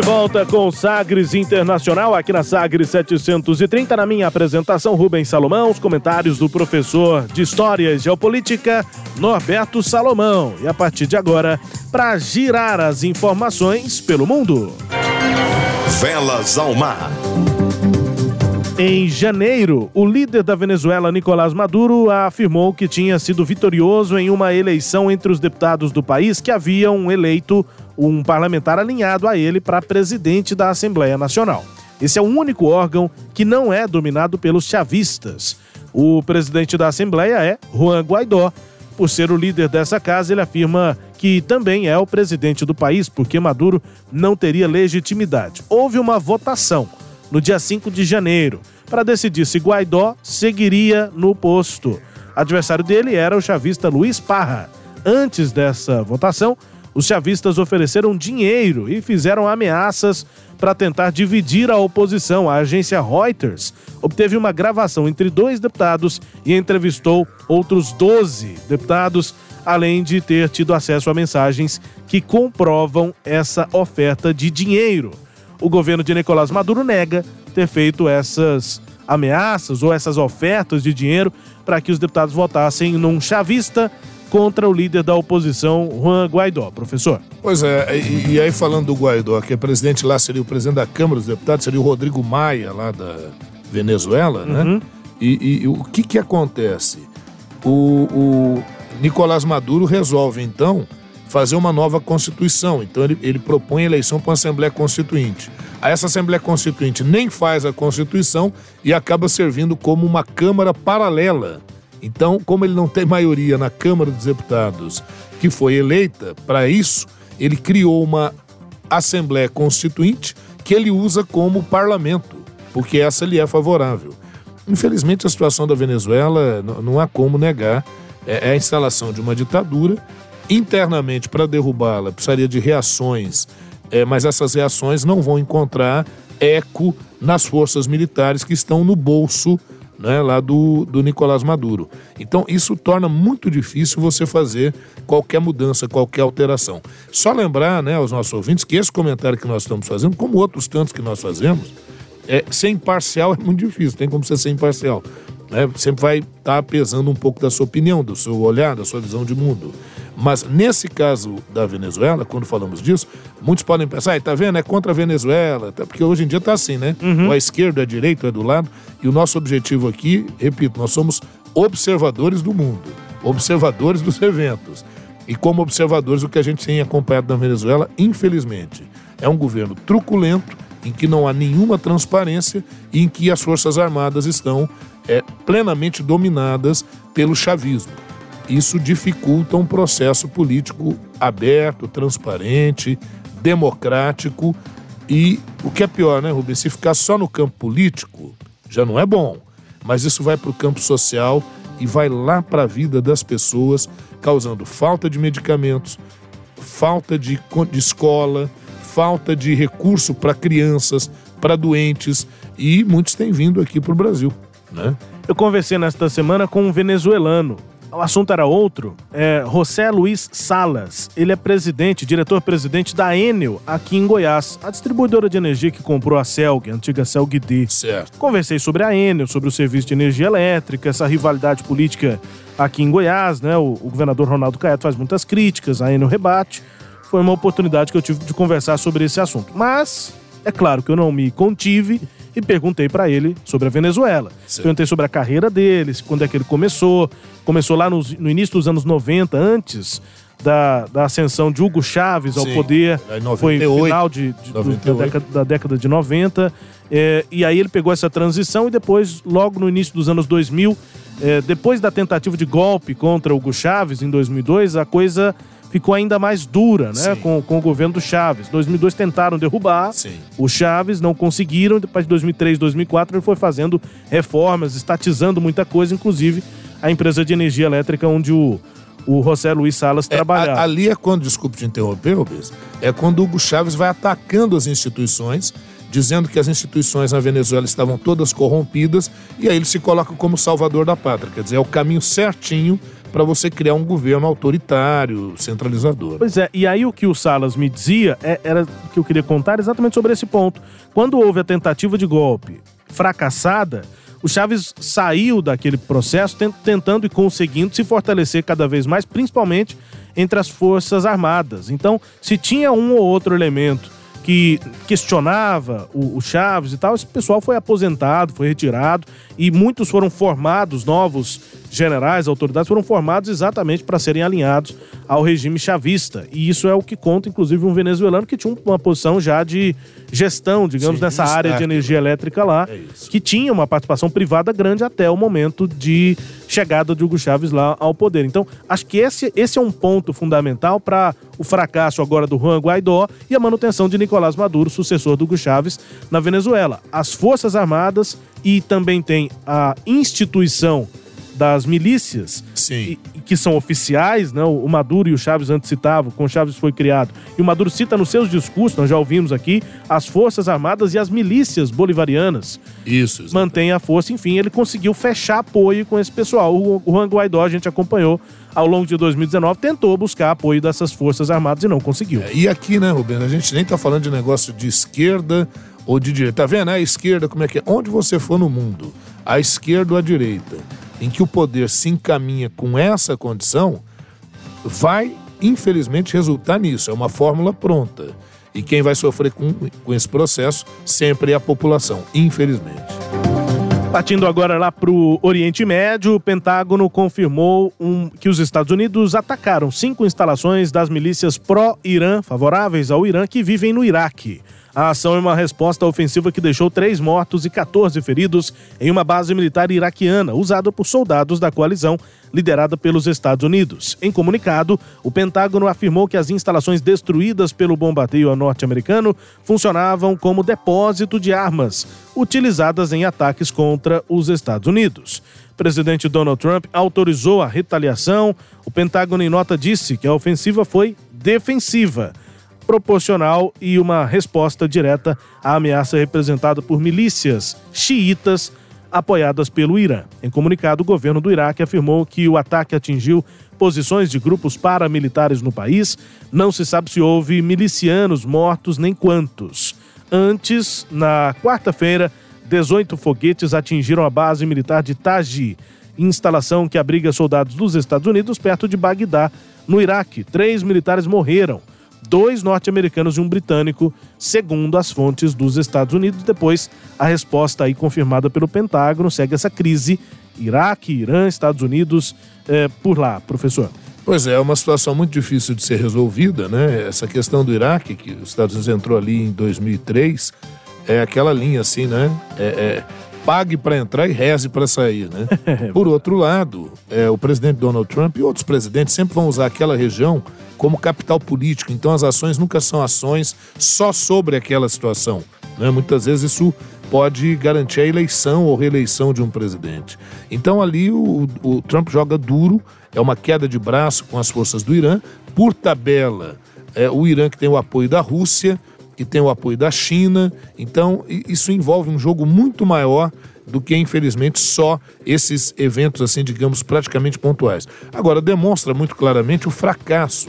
De volta com o Sagres Internacional, aqui na Sagres 730. Na minha apresentação, Rubens Salomão, os comentários do professor de História e Geopolítica, Norberto Salomão. E a partir de agora, para girar as informações pelo mundo. Velas ao mar. Em janeiro, o líder da Venezuela, Nicolás Maduro, afirmou que tinha sido vitorioso em uma eleição entre os deputados do país que haviam eleito um parlamentar alinhado a ele para presidente da Assembleia Nacional. Esse é o único órgão que não é dominado pelos chavistas. O presidente da Assembleia é Juan Guaidó. Por ser o líder dessa casa, ele afirma que também é o presidente do país, porque Maduro não teria legitimidade. Houve uma votação no dia 5 de janeiro para decidir se Guaidó seguiria no posto. Adversário dele era o chavista Luiz Parra. Antes dessa votação, os chavistas ofereceram dinheiro e fizeram ameaças para tentar dividir a oposição. A agência Reuters obteve uma gravação entre dois deputados e entrevistou outros 12 deputados, além de ter tido acesso a mensagens que comprovam essa oferta de dinheiro. O governo de Nicolás Maduro nega ter feito essas ameaças ou essas ofertas de dinheiro para que os deputados votassem num chavista contra o líder da oposição, Juan Guaidó. Professor. Pois é, e, e, aí falando do Guaidó, que é presidente lá, seria o presidente da Câmara dos Deputados, seria o Rodrigo Maia, lá da Venezuela, né? uhum. E, e, o que que acontece? O, o, Nicolás Maduro resolve, então, fazer uma nova Constituição. Então, ele, ele propõe eleição para uma Assembleia Constituinte. Essa Assembleia Constituinte nem faz a Constituição e acaba servindo como uma Câmara paralela. Então, como ele não tem maioria na Câmara dos Deputados que foi eleita para isso, ele criou uma Assembleia Constituinte que ele usa como parlamento, porque essa lhe é favorável. Infelizmente, a situação da Venezuela não há como negar. É, é a instalação de uma ditadura. Internamente, para derrubá-la, precisaria de reações, é, mas essas reações não vão encontrar eco nas forças militares que estão no bolso né, lá do, do Nicolás Maduro. Então, isso torna muito difícil você fazer qualquer mudança, qualquer alteração. Só lembrar né, aos nossos ouvintes que esse comentário que nós estamos fazendo, como outros tantos que nós fazemos, é, ser imparcial é muito difícil, tem como você ser imparcial. Né? Sempre vai estar tá pesando um pouco da sua opinião, do seu olhar, da sua visão de mundo. Mas nesse caso da Venezuela, quando falamos disso, muitos podem pensar, ah, tá vendo, é contra a Venezuela, porque hoje em dia está assim, né? Uhum. A esquerda, a direita, é do lado. E o nosso objetivo aqui, repito, nós somos observadores do mundo, observadores dos eventos. E como observadores, o que a gente tem acompanhado na Venezuela, infelizmente, é um governo truculento, em que não há nenhuma transparência e em que as Forças Armadas estão é, plenamente dominadas pelo chavismo. Isso dificulta um processo político aberto, transparente, democrático e o que é pior, né, Rubens? Se ficar só no campo político, já não é bom. Mas isso vai para o campo social e vai lá para a vida das pessoas, causando falta de medicamentos, falta de, de escola, falta de recurso para crianças, para doentes, e muitos têm vindo aqui para o Brasil. Né? Eu conversei nesta semana com um venezuelano. O assunto era outro. É José Luiz Salas. Ele é presidente, diretor-presidente da Enel aqui em Goiás, a distribuidora de energia que comprou a Celg, a antiga Celg D. Certo. Conversei sobre a Enel, sobre o serviço de energia elétrica, essa rivalidade política aqui em Goiás, né? O, o governador Ronaldo Caiado faz muitas críticas, a Enel rebate foi uma oportunidade que eu tive de conversar sobre esse assunto. Mas, é claro que eu não me contive e perguntei para ele sobre a Venezuela. Sim. Perguntei sobre a carreira dele, quando é que ele começou. Começou lá no, no início dos anos 90, antes da, da ascensão de Hugo Chaves ao Sim. poder. É, 98, foi final de, de da, década, da, década, de 90. É, e aí ele pegou essa transição e depois, logo no início dos anos 2000, é, depois da tentativa de golpe contra Hugo Chaves em 2002, a coisa ficou ainda mais dura, né? Com, com o governo do Chaves. 2002 tentaram derrubar Sim. o Chaves, não conseguiram. Depois de 2003, 2004 ele foi fazendo reformas, estatizando muita coisa, inclusive a empresa de energia elétrica onde o o José Luiz Salas é, trabalhava. ali é quando, desculpe te interromper, Rubens, é quando o Hugo Chaves vai atacando as instituições, dizendo que as instituições na Venezuela estavam todas corrompidas, e aí ele se coloca como salvador da pátria. Quer dizer, é o caminho certinho para você criar um governo autoritário, centralizador. Pois é, e aí o que o Salas me dizia é, era que eu queria contar exatamente sobre esse ponto. Quando houve a tentativa de golpe fracassada, o Chaves saiu daquele processo tentando e conseguindo se fortalecer cada vez mais, principalmente entre as Forças Armadas. Então, se tinha um ou outro elemento que questionava o, o, Chaves e tal, esse pessoal foi aposentado, foi retirado e muitos foram formados, novos generais, autoridades foram formados exatamente para serem alinhados ao regime chavista. E isso é o que conta, inclusive, um venezuelano que tinha uma posição já de gestão, digamos, Sim, nessa área de energia elétrica lá, é que tinha uma participação privada grande até o momento de chegada de Hugo Chávez lá ao poder. Então, acho que esse, esse é um ponto fundamental para o fracasso agora do Juan Guaidó e a manutenção de Nicolás Maduro, sucessor do Hugo Chávez, na Venezuela. As Forças Armadas e também tem a instituição das milícias, e, que são oficiais, né? o Maduro e o Chaves antes citavam, com o Chaves foi criado. E o Maduro cita nos seus discursos, nós já ouvimos aqui, as Forças Armadas e as milícias bolivarianas. Isso. Mantém a força, enfim, ele conseguiu fechar apoio com esse pessoal. O, o Juan Guaidó, a gente acompanhou ao longo de 2019, tentou buscar apoio dessas Forças Armadas e não conseguiu. É, e aqui, né, Rubens, a gente nem tá falando de negócio de esquerda ou de direita. Tá vendo? A esquerda, como é que é? Onde você for no mundo, a esquerda ou a direita em que o poder se encaminha com essa condição, vai, infelizmente, resultar nisso. É uma fórmula pronta. E quem vai sofrer com, com esse processo sempre é a população, infelizmente. Partindo agora lá para o Oriente Médio, o Pentágono confirmou um, que os Estados Unidos atacaram cinco instalações das milícias pró-Irã, favoráveis ao Irã, que vivem no Iraque. A ação é uma resposta ofensiva que deixou três mortos e 14 feridos em uma base militar iraquiana usada por soldados da coalizão liderada pelos Estados Unidos. Em comunicado, o Pentágono afirmou que as instalações destruídas pelo bombardeio norte-americano funcionavam como depósito de armas utilizadas em ataques contra os Estados Unidos. O presidente Donald Trump autorizou a retaliação. O Pentágono, em nota, disse que a ofensiva foi defensiva proporcional e uma resposta direta à ameaça representada por milícias xiitas apoiadas pelo Irã. Em comunicado, o governo do Iraque afirmou que o ataque atingiu posições de grupos paramilitares no país. Não se sabe se houve milicianos mortos nem quantos. Antes, na quarta-feira, 18 foguetes atingiram a base militar de Taji, instalação que abriga soldados dos Estados Unidos perto de Bagdá, no Iraque. Três militares morreram dois norte-americanos e um britânico, segundo as fontes dos Estados Unidos. Depois, a resposta aí confirmada pelo Pentágono segue essa crise Iraque, Irã, Estados Unidos, é, por lá, professor. Pois é, é uma situação muito difícil de ser resolvida, né? Essa questão do Iraque, que os Estados Unidos entrou ali em 2003, é aquela linha assim, né? É, é pague para entrar e reze para sair, né? Por outro lado, é, o presidente Donald Trump e outros presidentes sempre vão usar aquela região como capital político. Então as ações nunca são ações só sobre aquela situação. Né? Muitas vezes isso pode garantir a eleição ou reeleição de um presidente. Então ali o, o Trump joga duro, é uma queda de braço com as forças do Irã. Por tabela, é o Irã que tem o apoio da Rússia, que tem o apoio da China. Então isso envolve um jogo muito maior do que, infelizmente, só esses eventos, assim, digamos, praticamente pontuais. Agora, demonstra muito claramente o fracasso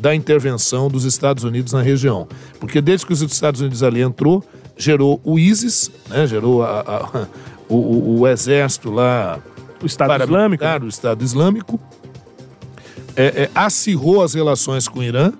da intervenção dos Estados Unidos na região. Porque desde que os Estados Unidos ali entrou, gerou o ISIS, né, gerou a, a, o, o, o, exército lá... O Estado Islâmico. O Estado Islâmico. É, é, acirrou as relações com o Irã,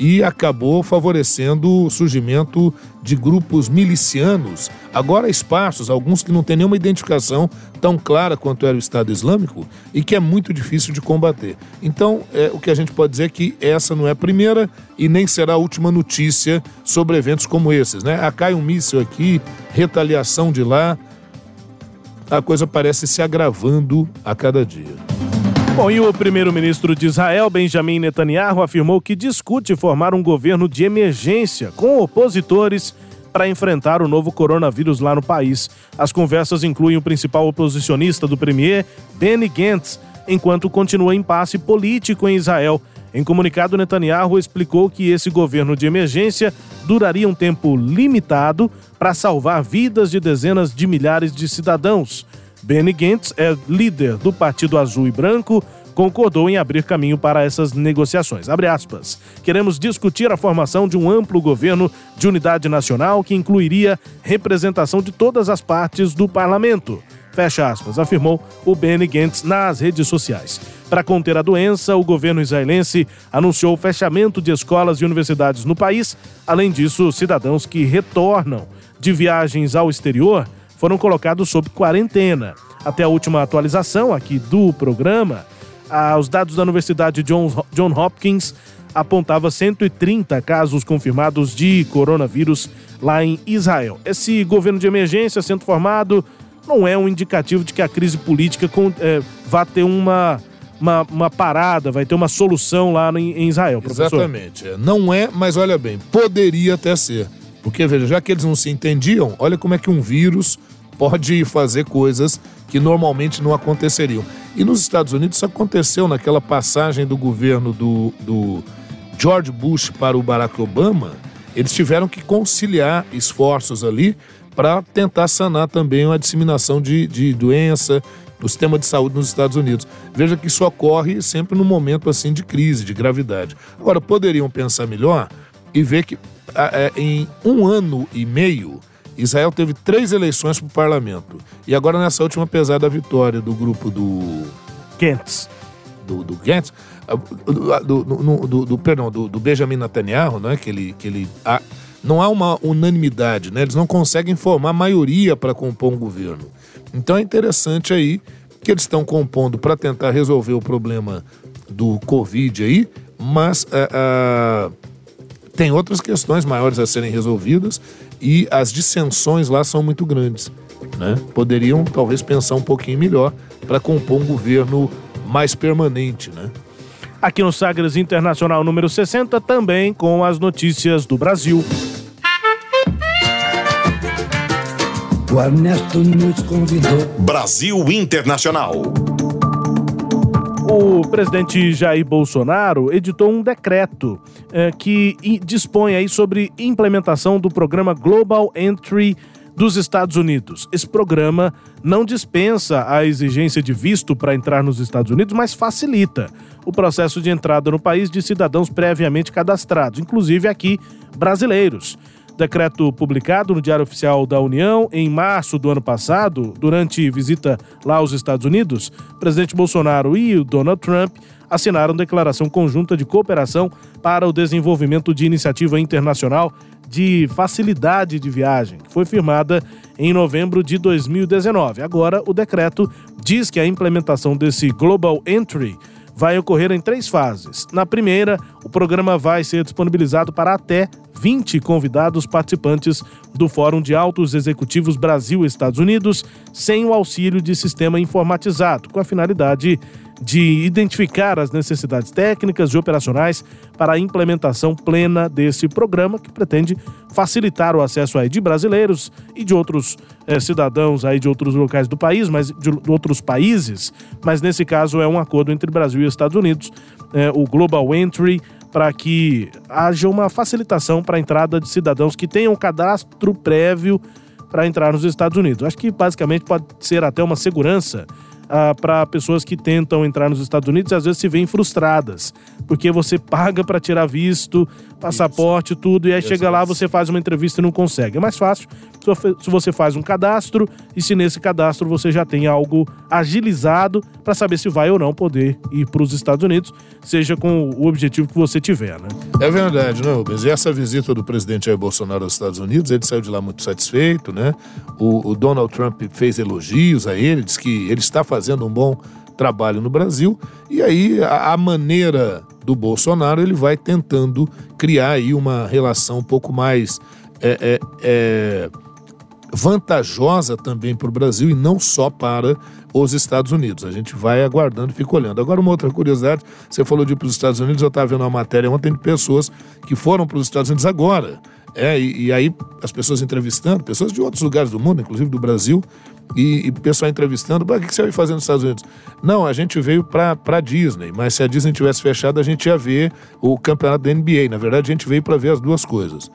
e acabou favorecendo o surgimento de grupos milicianos, agora esparsos, alguns que não têm nenhuma identificação tão clara quanto era o Estado Islâmico e que é muito difícil de combater. Então, é, o que a gente pode dizer é que essa não é a primeira e nem será a última notícia sobre eventos como esses, né? Ah, cai um míssil aqui, retaliação de lá, a coisa parece se agravando a cada dia. Bom, e o primeiro-ministro de Israel, Benjamin Netanyahu, afirmou que discute formar um governo de emergência com opositores para enfrentar o novo coronavírus lá no país. As conversas incluem o principal oposicionista do premier, Benny Gantz, enquanto continua impasse político em Israel. Em comunicado, Netanyahu explicou que esse governo de emergência duraria um tempo limitado para salvar vidas de dezenas de milhares de cidadãos. Benny Gantz é líder do Partido Azul e Branco, concordou em abrir caminho para essas negociações. Queremos discutir a formação de um amplo governo de unidade nacional que incluiria representação de todas as partes do parlamento. Fecha aspas, afirmou o Benny Gantz nas redes sociais. Para conter a doença, o governo israelense anunciou o fechamento de escolas e universidades no país. Além disso, cidadãos que retornam de viagens ao exterior foram colocados sob quarentena. Até a última atualização aqui do programa, os dados da Universidade John, John Hopkins apontava 130 casos confirmados de coronavírus lá em Israel. Esse governo de emergência sendo formado não é um indicativo de que a crise política é, vá ter uma, uma, uma, parada, vai ter uma solução lá em, em Israel, professor. Exatamente. É, não é, mas olha bem, poderia até ser. Porque, veja, já que eles não se entendiam, olha como é que um vírus pode fazer coisas que normalmente não aconteceriam. E nos Estados Unidos isso aconteceu naquela passagem do governo do, do George Bush para o Barack Obama. Eles tiveram que conciliar esforços ali para tentar sanar também a disseminação de, de doença, do sistema de saúde nos Estados Unidos. Veja que isso ocorre sempre num momento assim de crise, de gravidade. Agora, poderiam pensar melhor e ver que é, em um ano e meio, Israel teve três eleições para o parlamento. E agora, nessa última pesada vitória do grupo do. Gantz. Do, do Gantz. Ah, do, do, do, do, perdão, do, Benjamin Netanyahu, né, que ele, que ele a, não há uma unanimidade, né? Eles não conseguem formar maioria para compor um governo. Então é interessante aí que eles estão compondo para tentar resolver o problema do Covid aí, mas uh, uh, tem outras questões maiores a serem resolvidas e as dissensões lá são muito grandes. Né? Poderiam talvez pensar um pouquinho melhor para compor um governo mais permanente, né? Aqui no Sagres Internacional número 60, também com as notícias do Brasil. O Ernesto nos convidou. Brasil Internacional. O presidente Jair Bolsonaro editou um decreto eh, que dispõe aí sobre implementação do programa Global Entry dos Estados Unidos. Esse programa não dispensa a exigência de visto para entrar nos Estados Unidos, mas facilita o processo de entrada no país de cidadãos previamente cadastrados, inclusive aqui brasileiros. Decreto publicado no Diário Oficial da União em março do ano passado, durante visita lá aos Estados Unidos, o presidente Bolsonaro e o Donald Trump assinaram declaração conjunta de cooperação para o desenvolvimento de iniciativa internacional de facilidade de viagem, que foi firmada em novembro de 2019. Agora, o decreto diz que a implementação desse Global Entry vai ocorrer em três fases. Na primeira, o programa vai ser disponibilizado para até 20 convidados participantes do Fórum de Altos Executivos Brasil-Estados Unidos, sem o auxílio de sistema informatizado, com a finalidade de identificar as necessidades técnicas e operacionais para a implementação plena desse programa, que pretende facilitar o acesso aí de brasileiros e de outros eh, cidadãos aí de outros locais do país, mas de, outros países. Mas nesse caso é um acordo entre Brasil e Estados Unidos, eh, o Global Entry, para que haja uma facilitação para a entrada de cidadãos que tenham cadastro prévio para entrar nos Estados Unidos. Acho que basicamente pode ser até uma segurança ah, para pessoas que tentam entrar nos Estados Unidos e às vezes se veem frustradas, porque você paga para tirar visto, passaporte, Isso. tudo, e aí chega lá, você faz uma entrevista e não consegue. É mais fácil se você faz um cadastro e se nesse cadastro você já tem algo agilizado para saber se vai ou não poder ir para os Estados Unidos, seja com o objetivo que você tiver, né? É verdade, né, Rubens? E essa visita do presidente Jair Bolsonaro aos Estados Unidos, ele saiu de lá muito satisfeito, né? O, o Donald Trump fez elogios a ele, disse que ele está fazendo um bom trabalho no Brasil, e aí a, a maneira do Bolsonaro, ele vai tentando criar aí uma relação um pouco mais é, é, é, vantajosa também para o Brasil e não só para os Estados Unidos. A gente vai aguardando e fica olhando. Agora, uma outra curiosidade: você falou de ir para os Estados Unidos, eu estava vendo uma matéria ontem de pessoas que foram para os Estados Unidos agora. É, e, e, aí as pessoas entrevistando, pessoas de outros lugares do mundo, inclusive do Brasil, e, e pessoal entrevistando, o que você veio fazer nos Estados Unidos? Não, a gente veio para Disney, mas se a Disney tivesse fechado, a gente ia ver o campeonato da NBA. Na verdade, a gente veio para ver as duas coisas.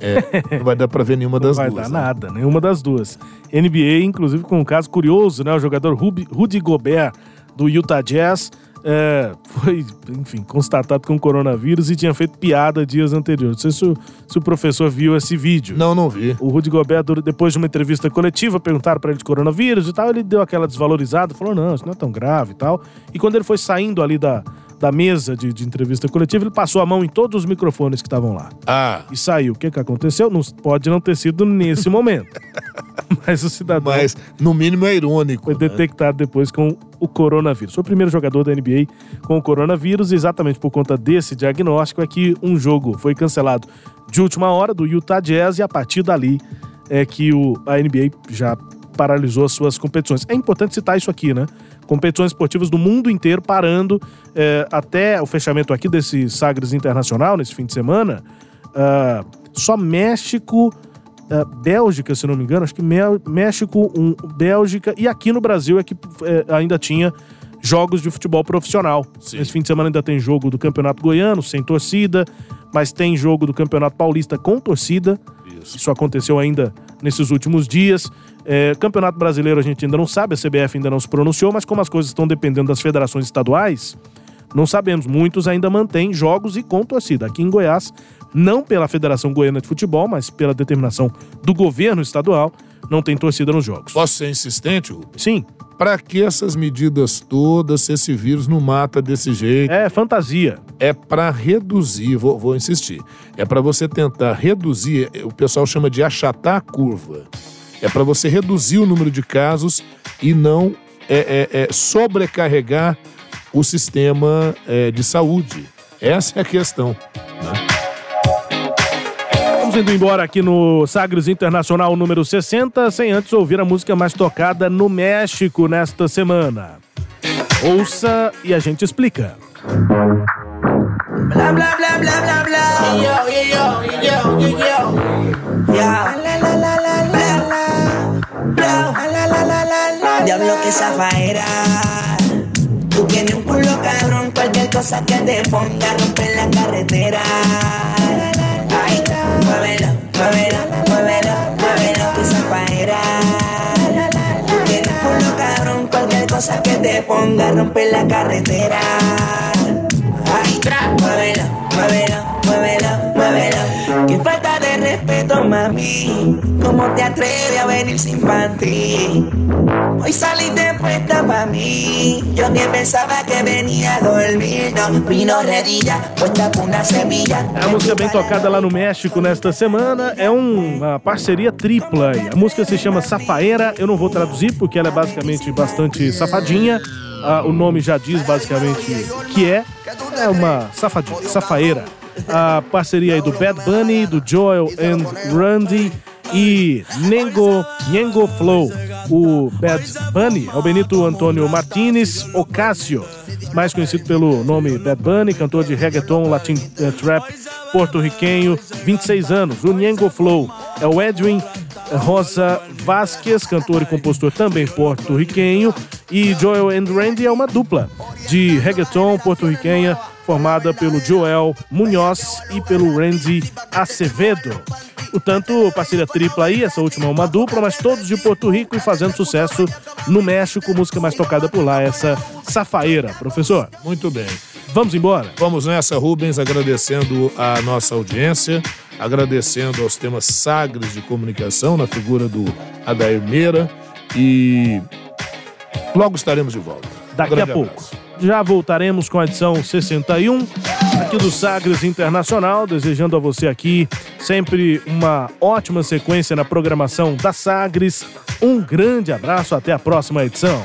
É, não vai dar para ver nenhuma das duas. Não vai dar né? nada, nenhuma das duas. NBA, inclusive, com um caso curioso, né? O jogador Rudy Gobert, do Utah Jazz, é, foi, enfim, constatado com coronavírus e tinha feito piada dias anteriores. Não sei se o, se o professor viu esse vídeo. Não, não vi. O Rudy Gobert, depois de uma entrevista coletiva, perguntaram para ele de coronavírus e tal, ele deu aquela desvalorizada, falou, não, isso não é tão grave e tal. E quando ele foi saindo ali da, da mesa de, de, entrevista coletiva, ele passou a mão em todos os microfones que estavam lá. Ah. E saiu. O que, que aconteceu? Não, pode não ter sido nesse momento. Mas o cidadão. Mas, no mínimo, é irônico. Foi né? detectado depois com o coronavírus. Foi o primeiro jogador da NBA com o coronavírus, exatamente por conta desse diagnóstico é que um jogo foi cancelado de última hora do Utah Jazz e a partir dali é que o, a NBA já paralisou as suas competições. É importante citar isso aqui, né? Competições esportivas do mundo inteiro parando é, até o fechamento aqui desse Sagres Internacional, nesse fim de semana. Uh, só México, uh, Bélgica, se não me engano, acho que México, um, Bélgica e aqui no Brasil é que é, ainda tinha jogos de futebol profissional. Sim. Esse fim de semana ainda tem jogo do Campeonato Goiano, sem torcida, mas tem jogo do Campeonato Paulista com torcida. Isso, Isso aconteceu ainda nesses últimos dias. É, Campeonato Brasileiro a gente ainda não sabe, a CBF ainda não se pronunciou, mas como as coisas estão dependendo das federações estaduais, não sabemos. Muitos ainda mantêm jogos e com torcida. Aqui em Goiás, não pela Federação Goiana de Futebol, mas pela determinação do governo estadual, não tem torcida nos jogos. Posso ser insistente, Rubens? Sim. Para que essas medidas todas se esse vírus não mata desse jeito? É fantasia. É para reduzir, vou, vou insistir. É para você tentar reduzir, o pessoal chama de achatar a curva. É para você reduzir o número de casos e não é, é, é sobrecarregar o sistema é, de saúde. Essa é a questão. Né? Indo embora aqui no Sagres Internacional número 60, sem antes ouvir a música mais tocada no México nesta semana. Ouça e a gente explica. Blá, blá, blá, blá, blá, blá. Yo, yo, yo, yo, yo. Yeah. La, la, Diablo que zafaera. Tú tienes un culo cabrón, cualquier cosa que te ponga romper la carretera. Ay, muévelo, muévelo, muévelo, muévelo, que zafaera. Tú tienes un culo cabrón, cualquier cosa que te ponga romper la carretera. Ay, muévelo, muévelo, muévelo, muévelo. Qué falta respeto, mami. ¿Cómo te atreves a venir sin? Hoy puesta mí. Yo que pensaba que venía a dormir. No, vino redilla, puesta com una semilla. Música bem tocada lá no México nesta semana é uma parceria tripla. A música se chama Safaera. Eu não vou traduzir porque ela é basicamente bastante safadinha. Ah, o nome já diz basicamente que é. É uma safadinha, safaeira. A parceria aí do Bad Bunny, do Joel and Randy e Nengo, Nengo Flow. O Bad Bunny é o Benito Antônio Martinez Ocasio, mais conhecido pelo nome Bad Bunny, cantor de reggaeton, latin uh, trap porto-riquenho, 26 anos. O Nengo Flow é o Edwin Rosa Vasquez, cantor e compositor também porto-riquenho, e Joel and Randy é uma dupla de reggaeton porto-riquenha formada pelo Joel Munhoz e pelo Randy Acevedo. Portanto, parceria tripla aí, essa última é uma dupla, mas todos de Porto Rico e fazendo sucesso no México, música mais tocada por lá, essa Safaeira. Professor? Muito bem. Vamos embora? Vamos nessa, Rubens, agradecendo a nossa audiência, agradecendo aos temas sagres de comunicação na figura do Adair Meira e logo estaremos de volta. Daqui um a pouco. Abraço. Já voltaremos com a edição 61 aqui do Sagres Internacional, desejando a você aqui sempre uma ótima sequência na programação da Sagres. Um grande abraço, até a próxima edição.